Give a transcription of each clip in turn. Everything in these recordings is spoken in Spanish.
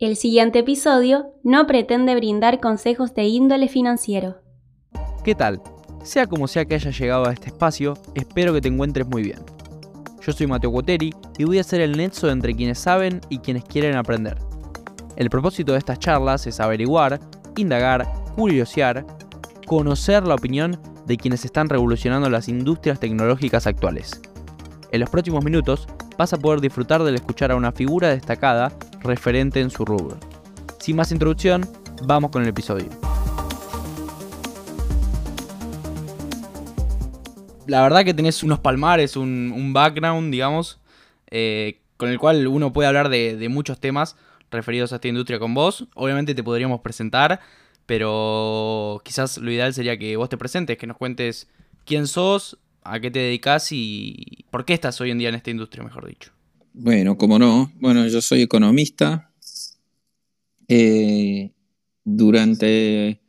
El siguiente episodio no pretende brindar consejos de índole financiero. ¿Qué tal? Sea como sea que hayas llegado a este espacio, espero que te encuentres muy bien. Yo soy Mateo Coteri y voy a ser el nexo entre quienes saben y quienes quieren aprender. El propósito de estas charlas es averiguar, indagar, curiosear, conocer la opinión de quienes están revolucionando las industrias tecnológicas actuales. En los próximos minutos vas a poder disfrutar del escuchar a una figura destacada referente en su rubro. Sin más introducción, vamos con el episodio. La verdad que tenés unos palmares, un, background, digamos, eh, con el cual uno puede hablar de, de muchos temas referidos a esta industria con vos. Obviamente te podríamos presentar, pero quizás lo ideal sería que vos te presentes, que nos cuentes quién sos, a qué te dedicas y por qué estás hoy en día en esta industria, mejor dicho. Bueno, como no. Bueno, yo soy economista. Eh, durante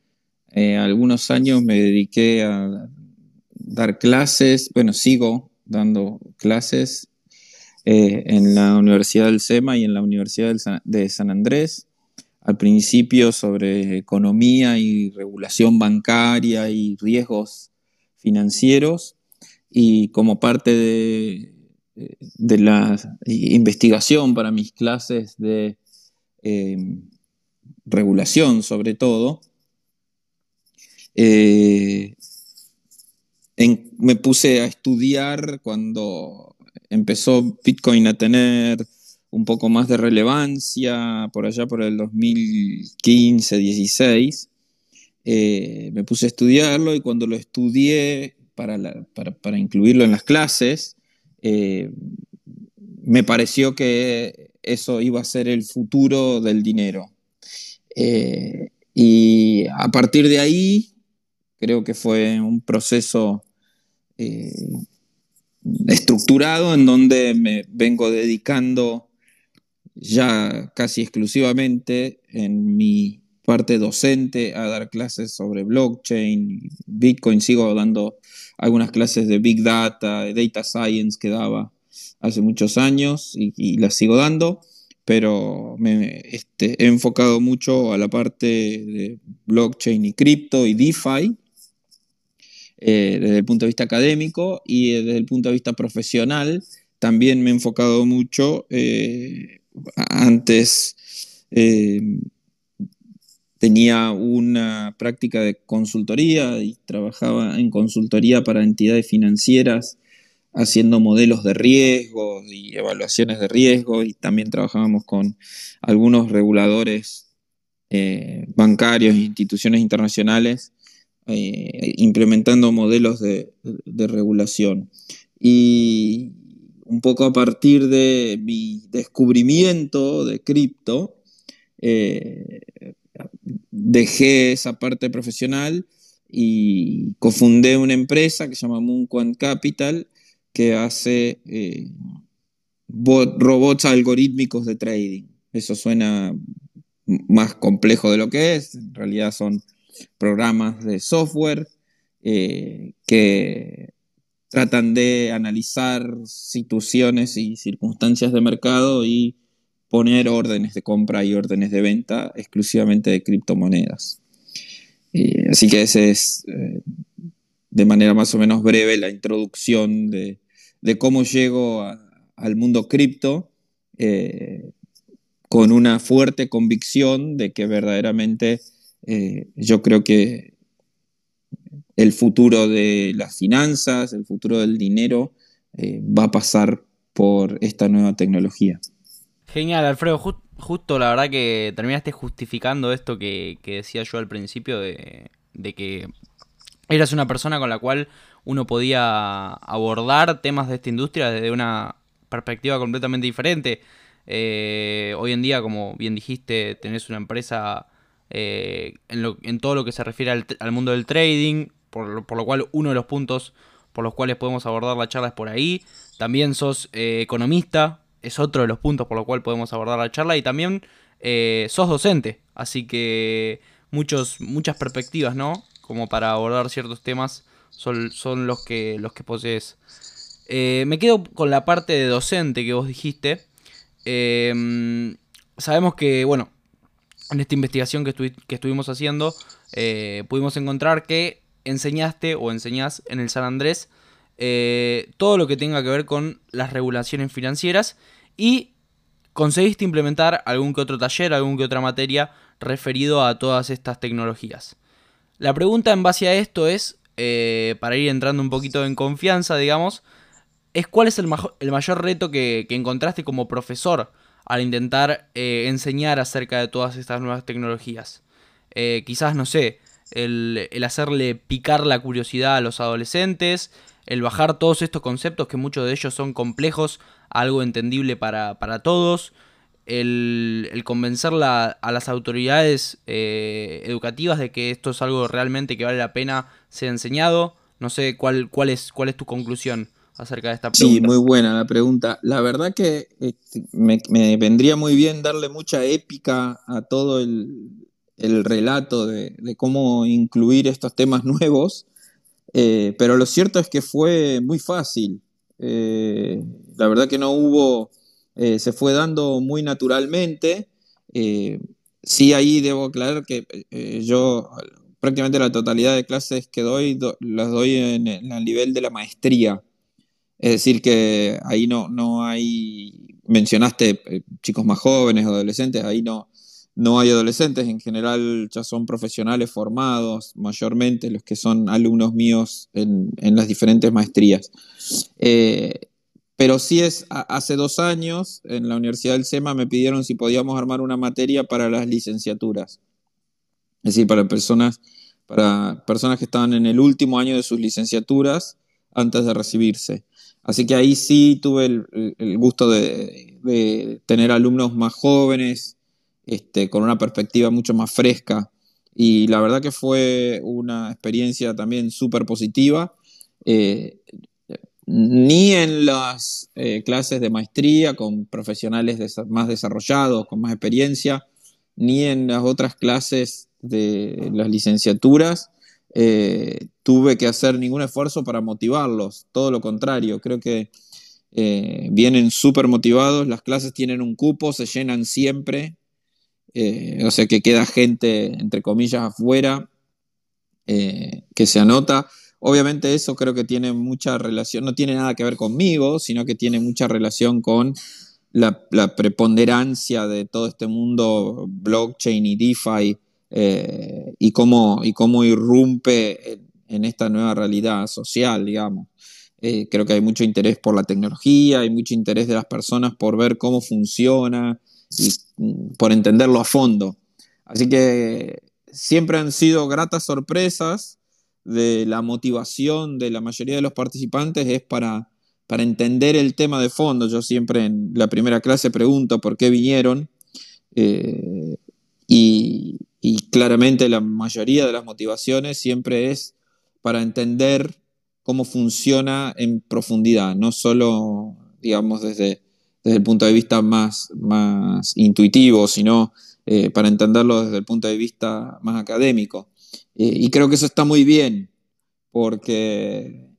eh, algunos años me dediqué a dar clases, bueno, sigo dando clases eh, en la Universidad del SEMA y en la Universidad de San Andrés al principio sobre economía y regulación bancaria y riesgos financieros y como parte de, la investigación para mis clases de em, regulación sobre todo, eh, me puse a estudiar cuando empezó Bitcoin a tener un poco más de relevancia por allá por el 2015-16. Eh, me puse a estudiarlo y cuando lo estudié para, para, incluirlo en las clases, eh, me pareció que eso iba a ser el futuro del dinero. Eh, y a partir de ahí, creo que fue un proceso estructurado en donde me vengo dedicando ya casi exclusivamente en mi parte docente a dar clases sobre blockchain, Bitcoin, sigo dando algunas clases de Big Data, de Data Science que daba hace muchos años y, las sigo dando, pero me este, he enfocado mucho a la parte de blockchain y cripto y DeFi. Eh, desde el punto de vista académico y desde el punto de vista profesional, también me he enfocado mucho eh, antes eh, tenía una práctica de consultoría y trabajaba en consultoría para entidades financieras haciendo modelos de riesgo y evaluaciones de riesgo y también trabajábamos con algunos reguladores eh, bancarios e instituciones internacionales eh, implementando modelos de, de regulación. Y, un poco a partir de mi descubrimiento de cripto, eh, dejé esa parte profesional y cofundé una empresa que se llama Moonquant Capital, que hace eh, robots algorítmicos de trading. Eso suena más complejo de lo que es, en realidad son programas de software eh, que tratan de analizar situaciones y circunstancias de mercado y poner órdenes de compra y órdenes de venta exclusivamente de criptomonedas. Eh, así que ese es, eh, de manera más o menos breve, la introducción de, cómo llego al mundo cripto eh, con una fuerte convicción de que verdaderamente yo creo que el futuro de las finanzas, el futuro del dinero, va a pasar por esta nueva tecnología. Genial, Alfredo. justo la verdad que terminaste justificando esto que, decía yo al principio de, que eras una persona con la cual uno podía abordar temas de esta industria desde una perspectiva completamente diferente. Eh, hoy en día, como bien dijiste, tenés una empresa eh, en, todo lo que se refiere al mundo del trading, por, lo cual uno de los puntos por los cuales podemos abordar la charla es por ahí. También sos eh, economista, es otro de los puntos por los cuales podemos abordar la charla. Y también eh, sos docente, así que muchos, muchas perspectivas, ¿no? Como para abordar ciertos temas son, son los, que, los que posees. Eh, me quedo con la parte de docente que vos dijiste. sabemos que, bueno, en esta investigación que, estuvimos haciendo, eh, pudimos encontrar que enseñaste o enseñás en el San Andrés eh, todo lo que tenga que ver con las regulaciones financieras y conseguiste implementar algún que otro taller, algún que otra materia referido a todas estas tecnologías. La pregunta en base a esto es, eh, para ir entrando un poquito en confianza, digamos, es cuál es el, mayor reto que, encontraste como profesor al intentar eh, enseñar acerca de todas estas nuevas tecnologías. Quizás, no sé, el, hacerle picar la curiosidad a los adolescentes, el bajar todos estos conceptos que muchos de ellos son complejos algo entendible para, todos, el, convencer a las autoridades eh, educativas de que esto es algo realmente que vale la pena ser enseñado. No sé cuál, cuál, es, cuál es tu conclusión acerca de esta pregunta. Sí, muy buena la pregunta. La verdad que este, me, vendría muy bien darle mucha épica a todo el, relato de, cómo incluir estos temas nuevos, eh, pero lo cierto es que fue muy fácil. Eh, la verdad que no hubo, eh, se fue dando muy naturalmente. sí, ahí debo aclarar que yo prácticamente la totalidad de clases que doy las doy en el nivel de la maestría. Es decir, que ahí no, no hay, mencionaste chicos más jóvenes, adolescentes, ahí no, no hay adolescentes, en general ya son profesionales formados, mayormente los que son alumnos míos en, las diferentes maestrías. Eh, pero sí es, hace dos años en la Universidad del SEMA me pidieron si podíamos armar una materia para las licenciaturas. Es decir, para personas, para personas que estaban en el último año de sus licenciaturas antes de recibirse. Así que ahí sí tuve el, gusto de, tener alumnos más jóvenes, este, con una perspectiva mucho más fresca. Y la verdad que fue una experiencia también súper positiva. Eh, ni en las eh, clases de maestría con profesionales más desarrollados, con más experiencia, ni en las otras clases de las licenciaturas, eh, tuve que hacer ningún esfuerzo para motivarlos, todo lo contrario, creo que eh, vienen súper motivados, las clases tienen un cupo, se llenan siempre, eh, o sea que queda gente, entre comillas, afuera que se anota. Obviamente eso creo que tiene mucha relación, no tiene nada que ver conmigo, sino que tiene mucha relación con la, preponderancia de todo este mundo blockchain y DeFi eh, y, cómo, y cómo irrumpe en, esta nueva realidad social, digamos. Eh, creo que hay mucho interés por la tecnología, hay mucho interés de las personas por ver cómo funciona mm, por entenderlo a fondo. Así que siempre han sido gratas sorpresas de la motivación de la mayoría de los participantes es para, para entender el tema de fondo. Yo siempre en la primera clase pregunto por qué vinieron eh, y claramente la mayoría de las motivaciones siempre es para entender cómo funciona en profundidad, no solo, digamos, desde, desde el punto de vista más, más intuitivo, sino eh, para entenderlo desde el punto de vista más académico. Eh, y creo que eso está muy bien, porque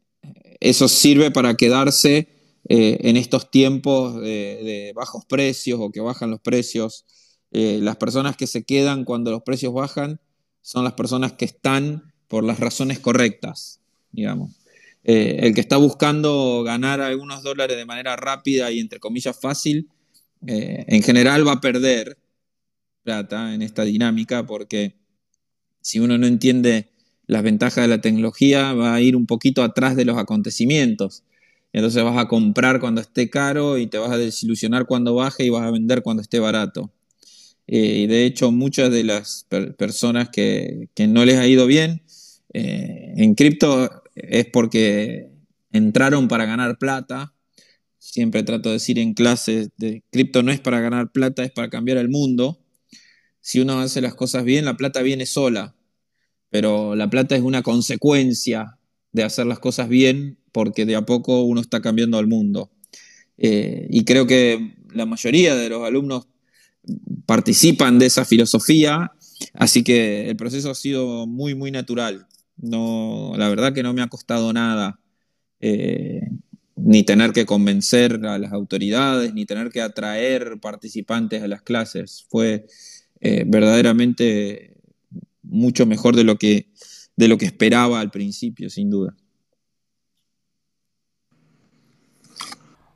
eso sirve para quedarse eh, en estos tiempos de, bajos precios o que bajan los precios las personas que se quedan cuando los precios bajan son las personas que están por las razones correctas, digamos. Eh, el que está buscando ganar algunos dólares de manera rápida y entre comillas fácil, eh, en general va a perder plata en esta dinámica porque si uno no entiende las ventajas de la tecnología, va a ir un poquito atrás de los acontecimientos. Entonces vas a comprar cuando esté caro y te vas a desilusionar cuando baje y vas a vender cuando esté barato. Eh, y de hecho, muchas de las personas que, no les ha ido bien en cripto es porque entraron para ganar plata. Siempre trato de decir en clases de cripto no es para ganar plata, es para cambiar el mundo. Si uno hace las cosas bien, la plata viene sola, pero la plata es una consecuencia de hacer las cosas bien porque de a poco uno está cambiando al mundo. Eh, y creo que la mayoría de los alumnos participan de esa filosofía, así que el proceso ha sido muy, muy natural. No, la verdad que no me ha costado nada, eh, ni tener que convencer a las autoridades, ni tener que atraer participantes a las clases. Fue eh, verdaderamente mucho mejor de lo, que, de lo que esperaba al principio, sin duda.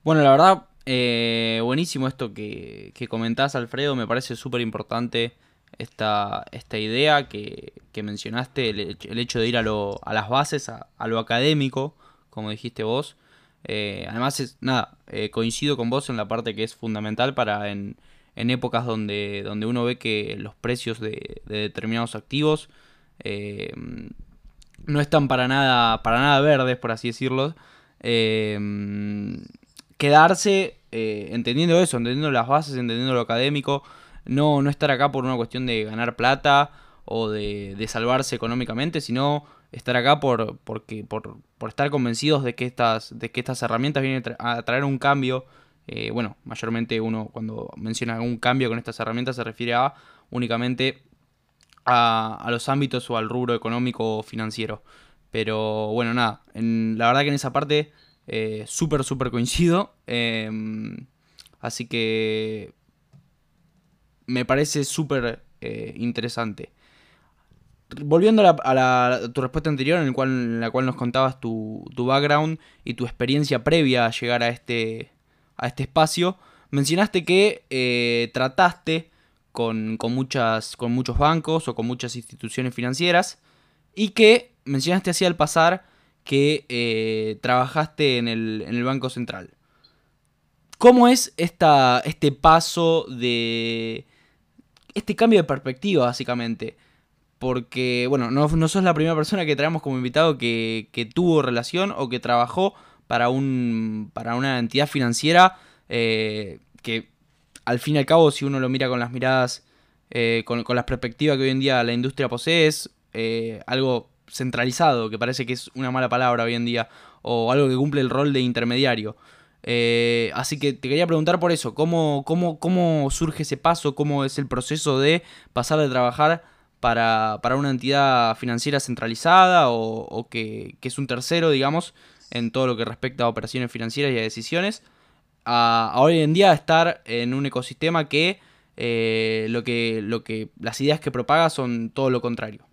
Bueno, la verdad, eh, buenísimo esto que, que, comentás, Alfredo. Me parece súper importante esta, esta idea que, mencionaste, el, hecho de ir a, lo, a las bases, a, lo académico, como dijiste vos. Eh, además, es, nada, eh, coincido con vos en la parte que es fundamental para en, en épocas donde, donde uno ve que los precios de, determinados activos no están para nada, para nada verdes, por así decirlo quedarse eh, entendiendo eso, entendiendo las bases, entendiendo lo académico, no, no estar acá por una cuestión de ganar plata o de, salvarse económicamente, sino estar acá por, porque, por, estar convencidos de que estas, de que estas herramientas vienen a traer un cambio. Eh, bueno, mayormente uno cuando menciona un cambio con estas herramientas se refiere a únicamente a, a los ámbitos o al rubro económico o financiero. Pero bueno, nada, en, la verdad que en esa parte eh, súper, súper coincido. Em, así que me parece súper eh, interesante. Volviendo a, tu respuesta anterior, en, el cual, en la cual nos contabas tu, background y tu experiencia previa a llegar a este, a este espacio, mencionaste que eh, trataste con, muchas, con muchos bancos o con muchas instituciones financieras y que mencionaste así al pasar que eh, trabajaste en el, Banco Central. ¿Cómo es esta, este paso de... este cambio de perspectiva, básicamente? Porque, bueno, no, no sos la primera persona que traemos como invitado que, tuvo relación o que trabajó para, un, para una entidad financiera eh, que, al fin y al cabo, si uno lo mira con las miradas, eh, con, con, las perspectivas que hoy en día la industria posee, es algo centralizado, que parece que es una mala palabra hoy en día, o algo que cumple el rol de intermediario. Eh, así que te quería preguntar por eso, ¿cómo, cómo, cómo surge ese paso? ¿Cómo es el proceso de pasar de trabajar para, una entidad financiera centralizada o, que, es un tercero, digamos, en todo lo que respecta a operaciones financieras y a decisiones, a, hoy en día estar en un ecosistema que, eh, lo que, lo que las ideas que propaga son todo lo contrario?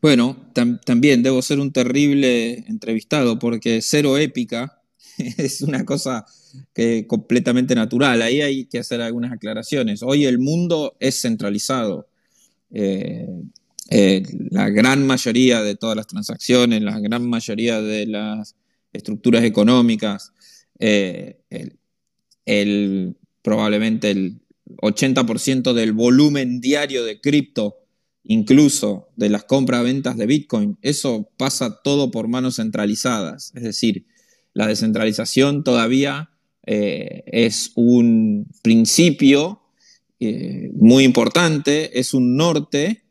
Bueno, también debo ser un terrible entrevistado porque cero épica es una cosa que completamente natural. Ahí hay que hacer algunas aclaraciones. Hoy el mundo es centralizado. Eh, eh, la gran mayoría de todas las transacciones, la gran mayoría de las estructuras económicas, eh, probablemente el 80% del volumen diario de cripto incluso de las compras-ventas de Bitcoin, eso pasa todo por manos centralizadas. Es decir, la descentralización todavía eh, es un principio eh, muy importante, es un norte,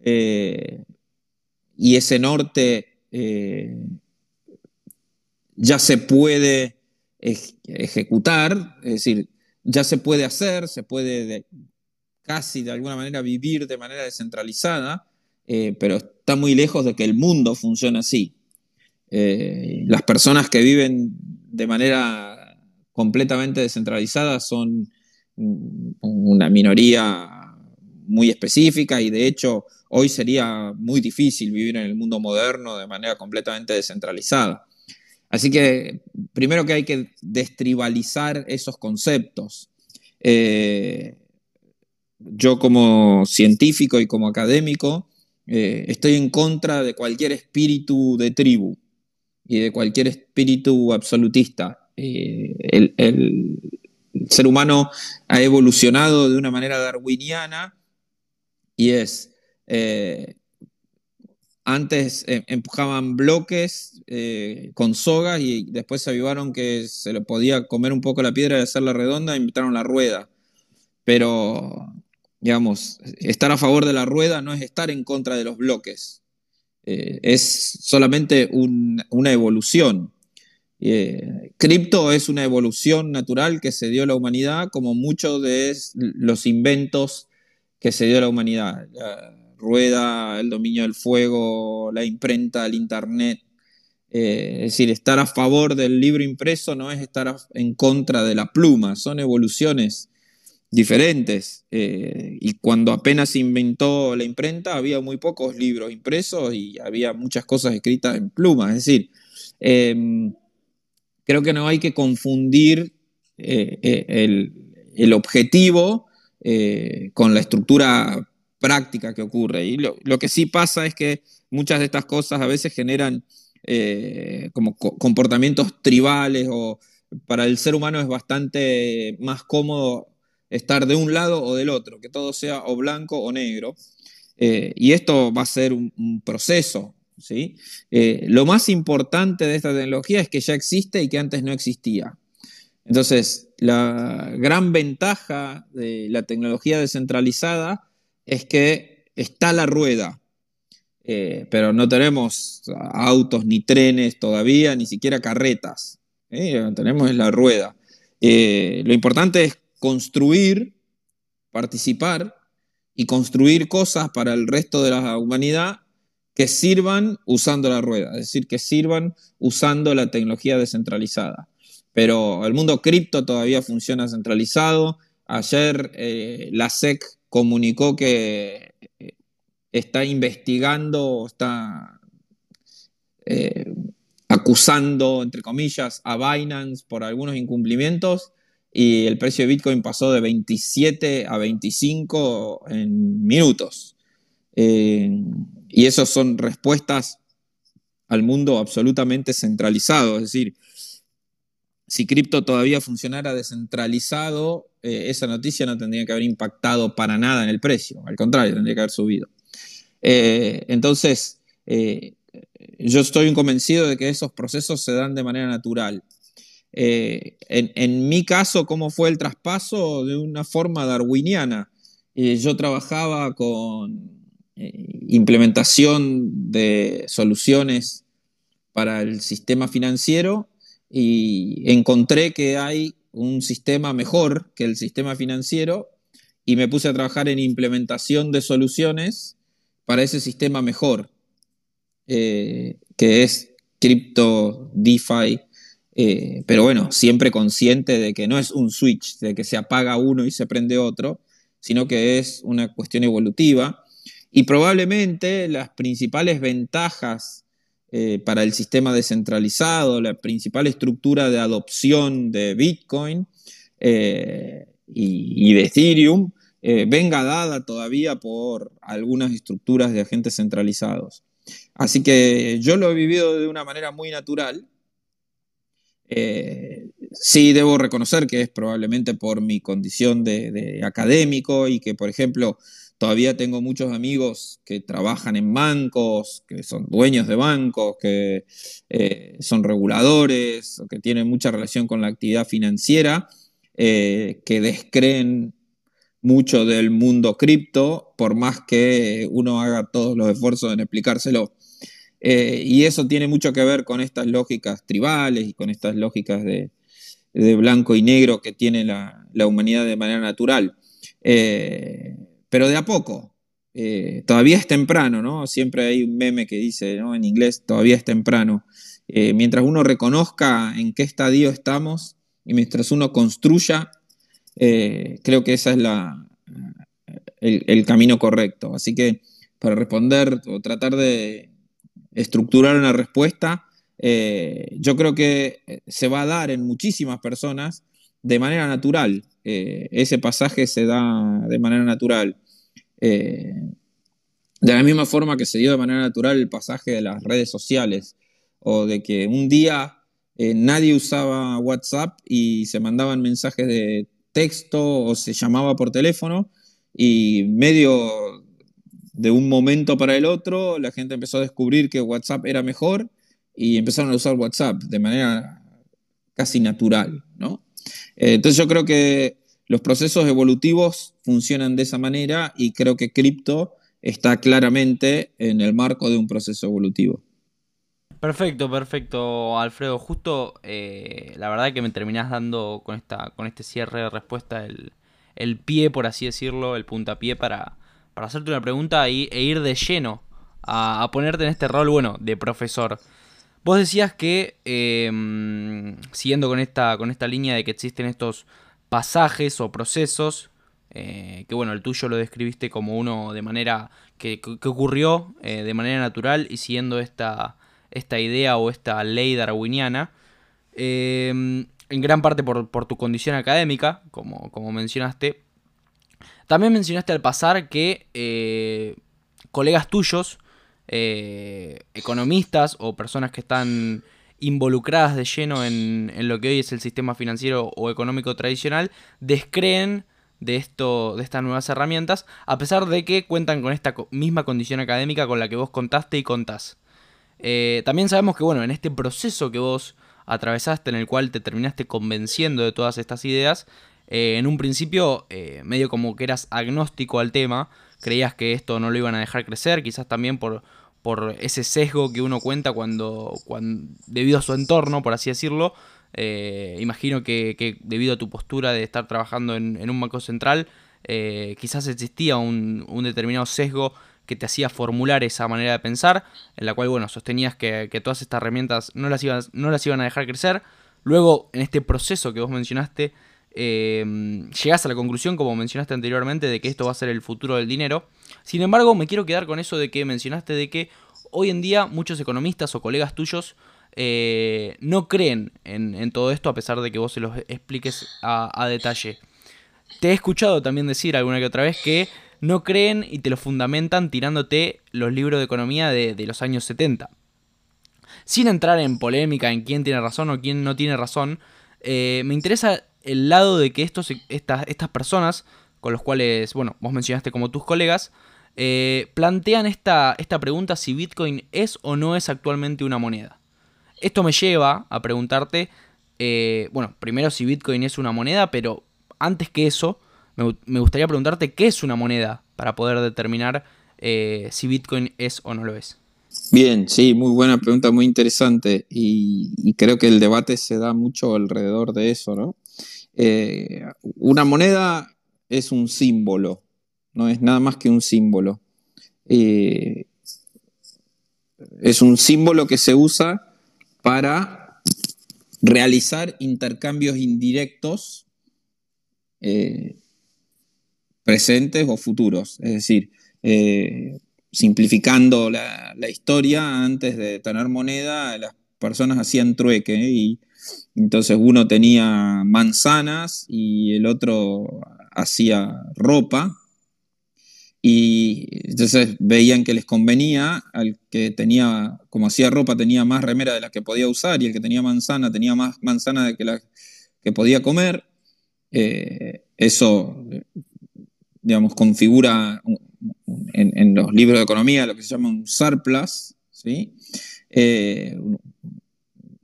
eh, y ese norte ya se puede ejecutar, es decir, ya se puede hacer, se puede casi de alguna manera vivir de manera descentralizada, pero está muy lejos de que el mundo funcione así. Eh, las personas que viven de manera completamente descentralizada son una minoría muy específica y de hecho hoy sería muy difícil vivir en el mundo moderno de manera completamente descentralizada. Así que primero que hay que destribalizar esos conceptos. Eh, yo como científico y como académico eh, estoy en contra de cualquier espíritu de tribu y de cualquier espíritu absolutista. Eh, el, ser humano ha evolucionado de una manera darwiniana y es, eh, antes empujaban bloques con sogas y después se avivaron que se le podía comer un poco la piedra y hacerla redonda e inventaron la rueda. Pero digamos, estar a favor de la rueda no es estar en contra de los bloques, eh, es solamente una evolución. Eh, cripto es una evolución natural que se dio a la humanidad, como muchos de los inventos que se dio a la humanidad. La rueda, el dominio del fuego, la imprenta, el internet. Eh, es decir, estar a favor del libro impreso no es estar en contra de la pluma, son evoluciones diferentes. Eh, y cuando apenas se inventó la imprenta, había muy pocos libros impresos y había muchas cosas escritas en pluma. Es decir, em, creo que no hay que confundir eh, eh, el, objetivo con la estructura práctica que ocurre. Y lo, lo, que sí pasa es que muchas de estas cosas a veces generan como comportamientos tribales o para el ser humano es bastante más cómodo estar de un lado o del otro, que todo sea o blanco o negro. Eh, y esto va a ser un, proceso. ¿sí? Eh, lo más importante de esta tecnología es que ya existe y que antes no existía. Entonces, la gran ventaja de la tecnología descentralizada es que está la rueda, eh, pero no tenemos autos ni trenes todavía, ni siquiera carretas. tenemos la rueda. lo importante es construir, participar y construir cosas para el resto de la humanidad que sirvan usando la rueda, es decir, que sirvan usando la tecnología descentralizada. Pero el mundo cripto todavía funciona centralizado. Ayer eh, la SEC comunicó que eh, está investigando, está eh, acusando, entre comillas, a Binance por algunos incumplimientos y el precio de Bitcoin pasó de 27 a 25 en minutos. Eh, y esas son respuestas al mundo absolutamente centralizado. Es decir, si cripto todavía funcionara descentralizado, eh, esa noticia no tendría que haber impactado para nada en el precio. Al contrario, tendría que haber subido. Eh, entonces, yo estoy convencido de que esos procesos se dan de manera natural. Eh, en, mi caso, ¿cómo fue el traspaso? De una forma darwiniana. Eh, yo trabajaba con eh, implementación de soluciones para el sistema financiero y encontré que hay un sistema mejor que el sistema financiero y me puse a trabajar en implementación de soluciones para ese sistema mejor, que es cripto, DeFi eh, pero bueno, siempre consciente de que no es un switch, de que se apaga uno y se prende otro, sino que es una cuestión evolutiva. Y probablemente las principales ventajas eh, para el sistema descentralizado, la principal estructura de adopción de Bitcoin eh, y, de Ethereum, venga dada todavía por algunas estructuras de agentes centralizados. Así que yo lo he vivido de una manera muy natural eh, sí, debo reconocer que es probablemente por mi condición de, académico y que, por ejemplo, todavía tengo muchos amigos que trabajan en bancos, que son dueños de bancos, que eh, son reguladores, o que tienen mucha relación con la actividad financiera, eh, que descreen mucho del mundo cripto, por más que uno haga todos los esfuerzos en explicárselo. Eh, y eso tiene mucho que ver con estas lógicas tribales y con estas lógicas de, blanco y negro que tiene la, humanidad de manera natural. Eh, pero de a poco, eh, todavía es temprano, ¿no? Siempre hay un meme que dice, ¿no? En inglés, todavía es temprano. mientras uno reconozca en qué estadio estamos y mientras uno construya, creo que ese es la, el camino correcto. Así que para responder o tratar de estructurar una respuesta, eh, yo creo que eh, se va a dar en muchísimas personas de manera natural. Eh, ese pasaje se da de manera natural. de la misma forma que se dio de manera natural el pasaje de las redes sociales, o de que un día nadie usaba WhatsApp y se mandaban mensajes de texto o se llamaba por teléfono y medio de un momento para el otro, la gente empezó a descubrir que WhatsApp era mejor y empezaron a usar WhatsApp de manera casi natural, ¿no? Eh, entonces yo creo que los procesos evolutivos funcionan de esa manera y creo que cripto está claramente en el marco de un proceso evolutivo. Perfecto, perfecto, Alfredo. Justo eh, la verdad que me terminás dando con, esta, con este cierre de respuesta el, el pie, por así decirlo, el puntapié para, para hacerte una pregunta e ir de lleno a, ponerte en este rol, bueno, de profesor. Vos decías que, em, siguiendo con esta, con esta línea de que existen estos pasajes o procesos, que bueno, el tuyo lo describiste como uno de manera que, ocurrió de manera natural y siguiendo esta, esta idea o esta ley darwiniana. en gran parte por, tu condición académica, como, como mencionaste. También mencionaste al pasar que colegas tuyos eh, economistas o personas que están involucradas de lleno en, lo que hoy es el sistema financiero o económico tradicional, descreen de, esto, de estas nuevas herramientas, a pesar de que cuentan con esta misma condición académica con la que vos contaste y contás. Eh, también sabemos que, bueno, en este proceso que vos atravesaste, en el cual te terminaste convenciendo de todas estas ideas, eh, en un principio, medio como que eras agnóstico al tema, creías que esto no lo iban a dejar crecer, quizás también por, por ese sesgo que uno cuenta cuando, cuando debido a su entorno, por así decirlo. Eh, imagino que, debido a tu postura de estar trabajando en, un banco central, eh, quizás existía un, determinado sesgo que te hacía formular esa manera de pensar, en la cual, bueno, sostenías que, todas estas herramientas no las, iban, no las iban a dejar crecer. Luego, en este proceso que vos mencionaste, eh, llegás a la conclusión, como mencionaste anteriormente, de que esto va a ser el futuro del dinero. Sin embargo, me quiero quedar con eso de que mencionaste de que hoy en día muchos economistas o colegas tuyos eh, no creen en, todo esto a pesar de que vos se los expliques a, detalle. Te he escuchado también decir alguna que otra vez que no creen y te lo fundamentan tirándote los libros de economía de, de los años 70. Sin entrar en polémica en quién tiene razón o quién no tiene razón, eh, me interesa el lado de que estos, estas, personas, con los cuales, bueno, vos mencionaste como tus colegas, eh, plantean esta, esta pregunta si Bitcoin es o no es actualmente una moneda. Esto me lleva a preguntarte, eh, bueno, primero si Bitcoin es una moneda, pero antes que eso, me, gustaría preguntarte qué es una moneda para poder determinar si Bitcoin es o no lo es. Bien, sí, muy buena pregunta, muy interesante y, creo que el debate se da mucho alrededor de eso, ¿no? Eh, una moneda es un símbolo, no es nada más que un símbolo. Eh, es un símbolo que se usa para realizar intercambios indirectos eh, presentes o futuros. Es decir, simplificando la, historia, antes de tener moneda, las personas hacían trueque y entonces uno tenía manzanas y el otro hacía ropa y entonces veían que les convenía, al que tenía, como hacía ropa, tenía más remera de las que podía usar y el que tenía manzana tenía más manzana de que la que podía comer. Eh, eso, digamos, configura en, los libros de economía lo que se llama un surplus, ¿sí? Eh,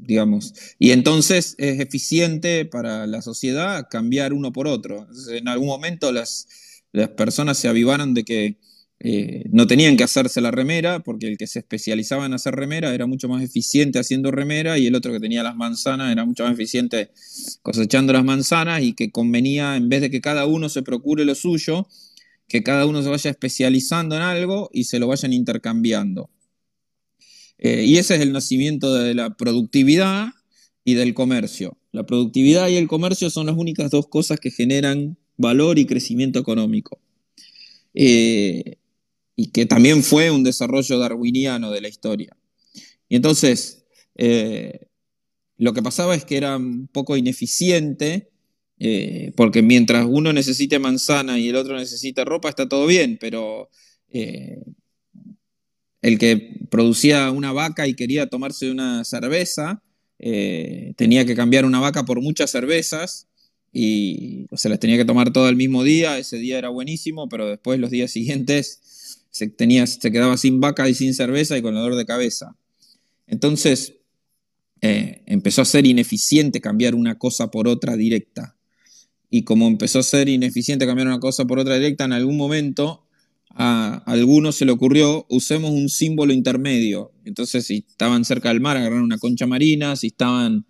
digamos, y entonces es eficiente para la sociedad cambiar uno por otro. en algún momento las, las personas se avivaron de que eh, no tenían que hacerse la remera, porque el que se especializaba en hacer remera era mucho más eficiente haciendo remera y el otro que tenía las manzanas era mucho más eficiente cosechando las manzanas y que convenía, en vez de que cada uno se procure lo suyo, que cada uno se vaya especializando en algo y se lo vayan intercambiando. Eh, y ese es el nacimiento de la productividad y del comercio. La productividad y el comercio son las únicas dos cosas que generan valor y crecimiento económico. Eh, y que también fue un desarrollo darwiniano de la historia. Y entonces, eh, lo que pasaba es que era un poco ineficiente porque mientras uno necesite manzana y el otro necesita ropa, está todo bien, pero el que producía una vaca y quería tomarse una cerveza, eh, tenía que cambiar una vaca por muchas cervezas y se las tenía que tomar todo el mismo día, ese día era buenísimo, pero después los días siguientes se, tenía, se quedaba sin vaca y sin cerveza y con dolor de cabeza. Entonces, empezó a ser ineficiente cambiar una cosa por otra directa y como empezó a ser ineficiente cambiar una cosa por otra directa, en algún momento a algunos se le ocurrió, usemos un símbolo intermedio. Entonces, si estaban cerca del mar, agarraron una concha marina, si estaban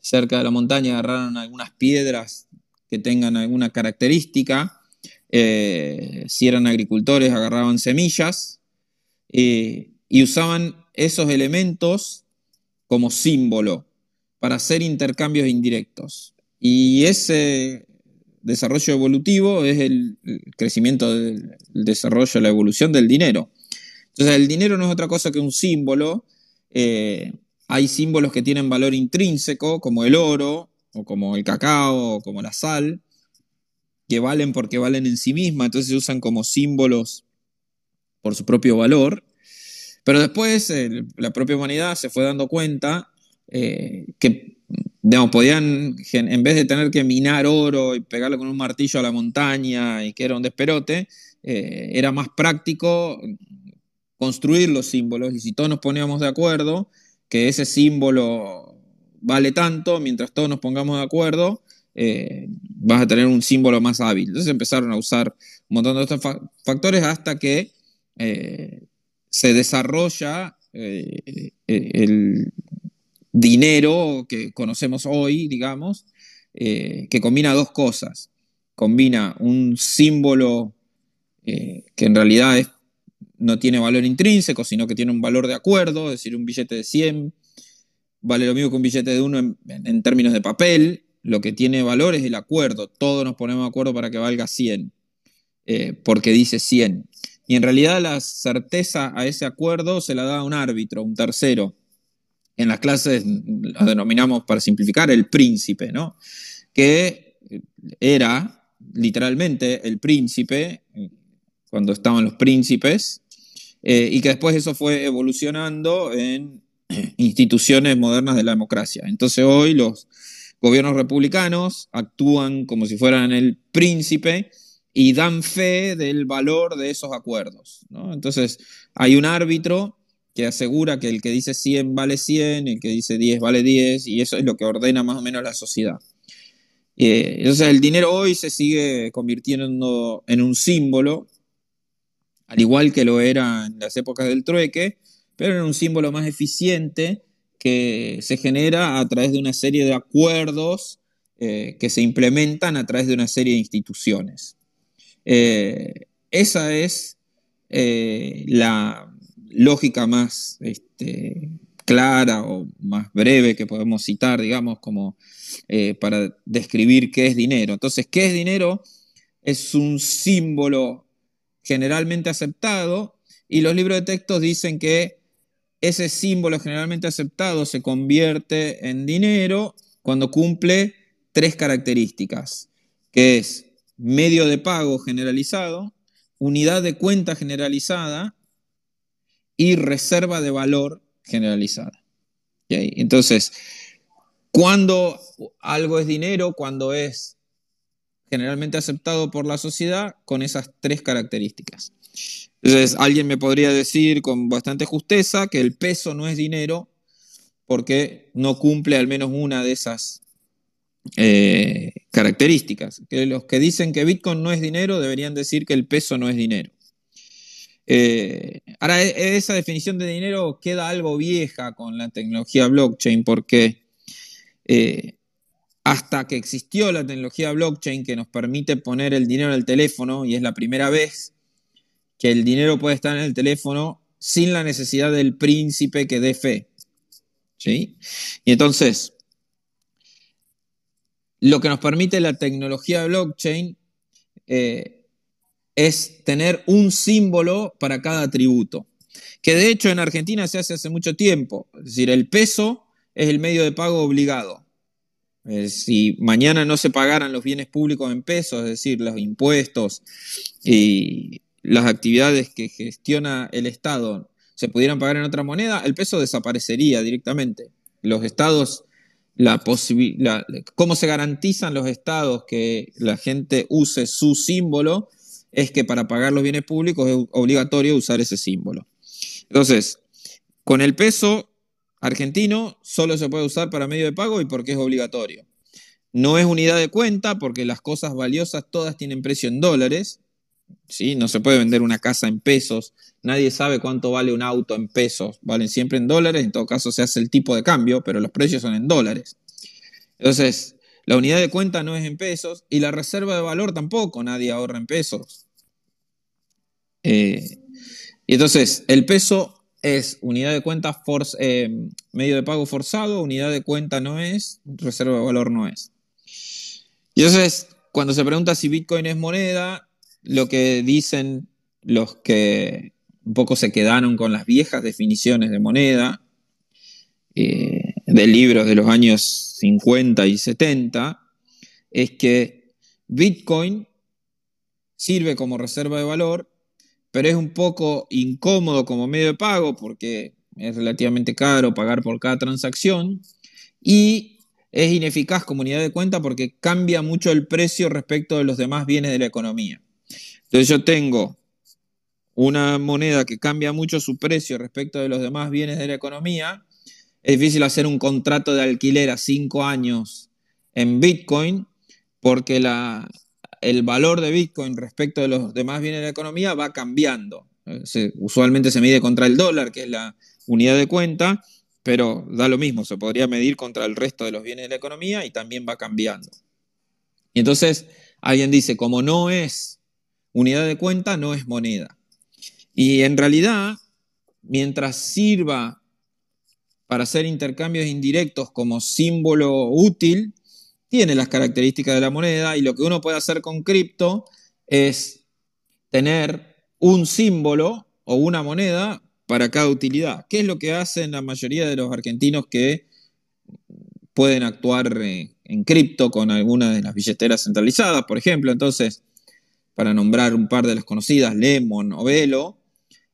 cerca de la montaña, agarraron algunas piedras que tengan alguna característica, eh, si eran agricultores, agarraban semillas eh, y usaban esos elementos como símbolo para hacer intercambios indirectos. Y ese desarrollo evolutivo es el, crecimiento del desarrollo, la evolución del dinero. Entonces, el dinero no es otra cosa que un símbolo. Eh, hay símbolos que tienen valor intrínseco, como el oro, o como el cacao, o como la sal, que valen porque valen en sí misma, entonces se usan como símbolos por su propio valor. Pero después la propia humanidad se fue dando cuenta eh, que podían, en vez de tener que minar oro y pegarlo con un martillo a la montaña y que era un desperote, eh, era más práctico construir los símbolos y si todos nos poníamos de acuerdo que ese símbolo vale tanto, mientras todos nos pongamos de acuerdo, eh, vas a tener un símbolo más hábil. Entonces empezaron a usar un montón de estos factores hasta que eh, se desarrolla el, dinero que conocemos hoy, digamos, eh, que combina dos cosas. Combina un símbolo eh, que en realidad no tiene valor intrínseco, sino que tiene un valor de acuerdo, es decir, un billete de 100 vale lo mismo que un billete de uno en, términos de papel, lo que tiene valor es el acuerdo, todos nos ponemos de acuerdo para que valga 100, eh, porque dice 100. Y en realidad la certeza a ese acuerdo se la da un árbitro, un tercero, en las clases lo denominamos, para simplificar, el príncipe, ¿no? Que era literalmente el príncipe, cuando estaban los príncipes, eh, y que después eso fue evolucionando en instituciones modernas de la democracia. Entonces hoy los gobiernos republicanos actúan como si fueran el príncipe y dan fe del valor de esos acuerdos. Entonces hay un árbitro asegura que el que dice 100 vale 100, el que dice 10 vale 10, y eso es lo que ordena más o menos la sociedad. Eh, entonces el dinero hoy se sigue convirtiendo en un símbolo, al igual que lo era en las épocas del trueque, pero en un símbolo más eficiente que se genera a través de una serie de acuerdos eh, que se implementan a través de una serie de instituciones. Eh, esa es la, lógica más este, clara o más breve que podemos citar, digamos, como eh, para describir qué es dinero. Entonces, ¿qué es dinero? Es un símbolo generalmente aceptado y los libros de textos dicen que ese símbolo generalmente aceptado se convierte en dinero cuando cumple tres características, que es medio de pago generalizado, unidad de cuenta generalizada y reserva de valor generalizada. Entonces, cuando algo es dinero, cuando es generalmente aceptado por la sociedad, con esas tres características. Entonces, alguien me podría decir con bastante justeza que el peso no es dinero porque no cumple al menos una de esas eh, características. Que los que dicen que Bitcoin no es dinero deberían decir que el peso no es dinero. Eh, ahora, e, esa definición de dinero queda algo vieja con la tecnología blockchain porque eh, hasta que existió la tecnología blockchain que nos permite poner el dinero en el teléfono y es la primera vez que el dinero puede estar en el teléfono sin la necesidad del príncipe que dé fe. ¿Sí? Y entonces, lo que nos permite la tecnología blockchain eh, es tener un símbolo para cada atributo, que de hecho en Argentina se hace hace mucho tiempo. Es decir, el peso es el medio de pago obligado. si mañana no se pagaran los bienes públicos en pesos, es decir, los impuestos y las actividades que gestiona el Estado se pudieran pagar en otra moneda, el peso desaparecería directamente. Los estados, la cómo se garantizan los estados que la gente use su símbolo es que para pagar los bienes públicos es obligatorio usar ese símbolo. Entonces, con el peso argentino solo se puede usar para medio de pago y porque es obligatorio. No es unidad de cuenta porque las cosas valiosas todas tienen precio en dólares. ¿sí? No se puede vender una casa en pesos. Nadie sabe cuánto vale un auto en pesos. Valen siempre en dólares. En todo caso se hace el tipo de cambio, pero los precios son en dólares. Entonces, la unidad de cuenta no es en pesos y la reserva de valor tampoco, nadie ahorra en pesos. Eh, y entonces, el peso es unidad de cuenta eh, medio de pago forzado, unidad de cuenta no es, reserva de valor no es. Y entonces, cuando se pregunta si Bitcoin es moneda, lo que dicen los que un poco se quedaron con las viejas definiciones de moneda, eh, de libros de los años 50 y 70, es que Bitcoin sirve como reserva de valor, pero es un poco incómodo como medio de pago porque es relativamente caro pagar por cada transacción y es ineficaz como unidad de cuenta porque cambia mucho el precio respecto de los demás bienes de la economía. Entonces yo tengo una moneda que cambia mucho su precio respecto de los demás bienes de la economía. Es difícil hacer un contrato de alquiler a cinco años en Bitcoin porque el valor de Bitcoin respecto de los demás bienes de la economía va cambiando. usualmente se mide contra el dólar, que es la unidad de cuenta, pero da lo mismo, se podría medir contra el resto de los bienes de la economía y también va cambiando. Y entonces alguien dice, como no es unidad de cuenta, no es moneda. Y en realidad, mientras sirva para hacer intercambios indirectos como símbolo útil, tiene las características de la moneda y lo que uno puede hacer con cripto es tener un símbolo o una moneda para cada utilidad. ¿Qué es lo que hacen la mayoría de los argentinos que pueden actuar en cripto con alguna de las billeteras centralizadas, por ejemplo? Entonces, para nombrar un par de las conocidas, Lemon o Velo,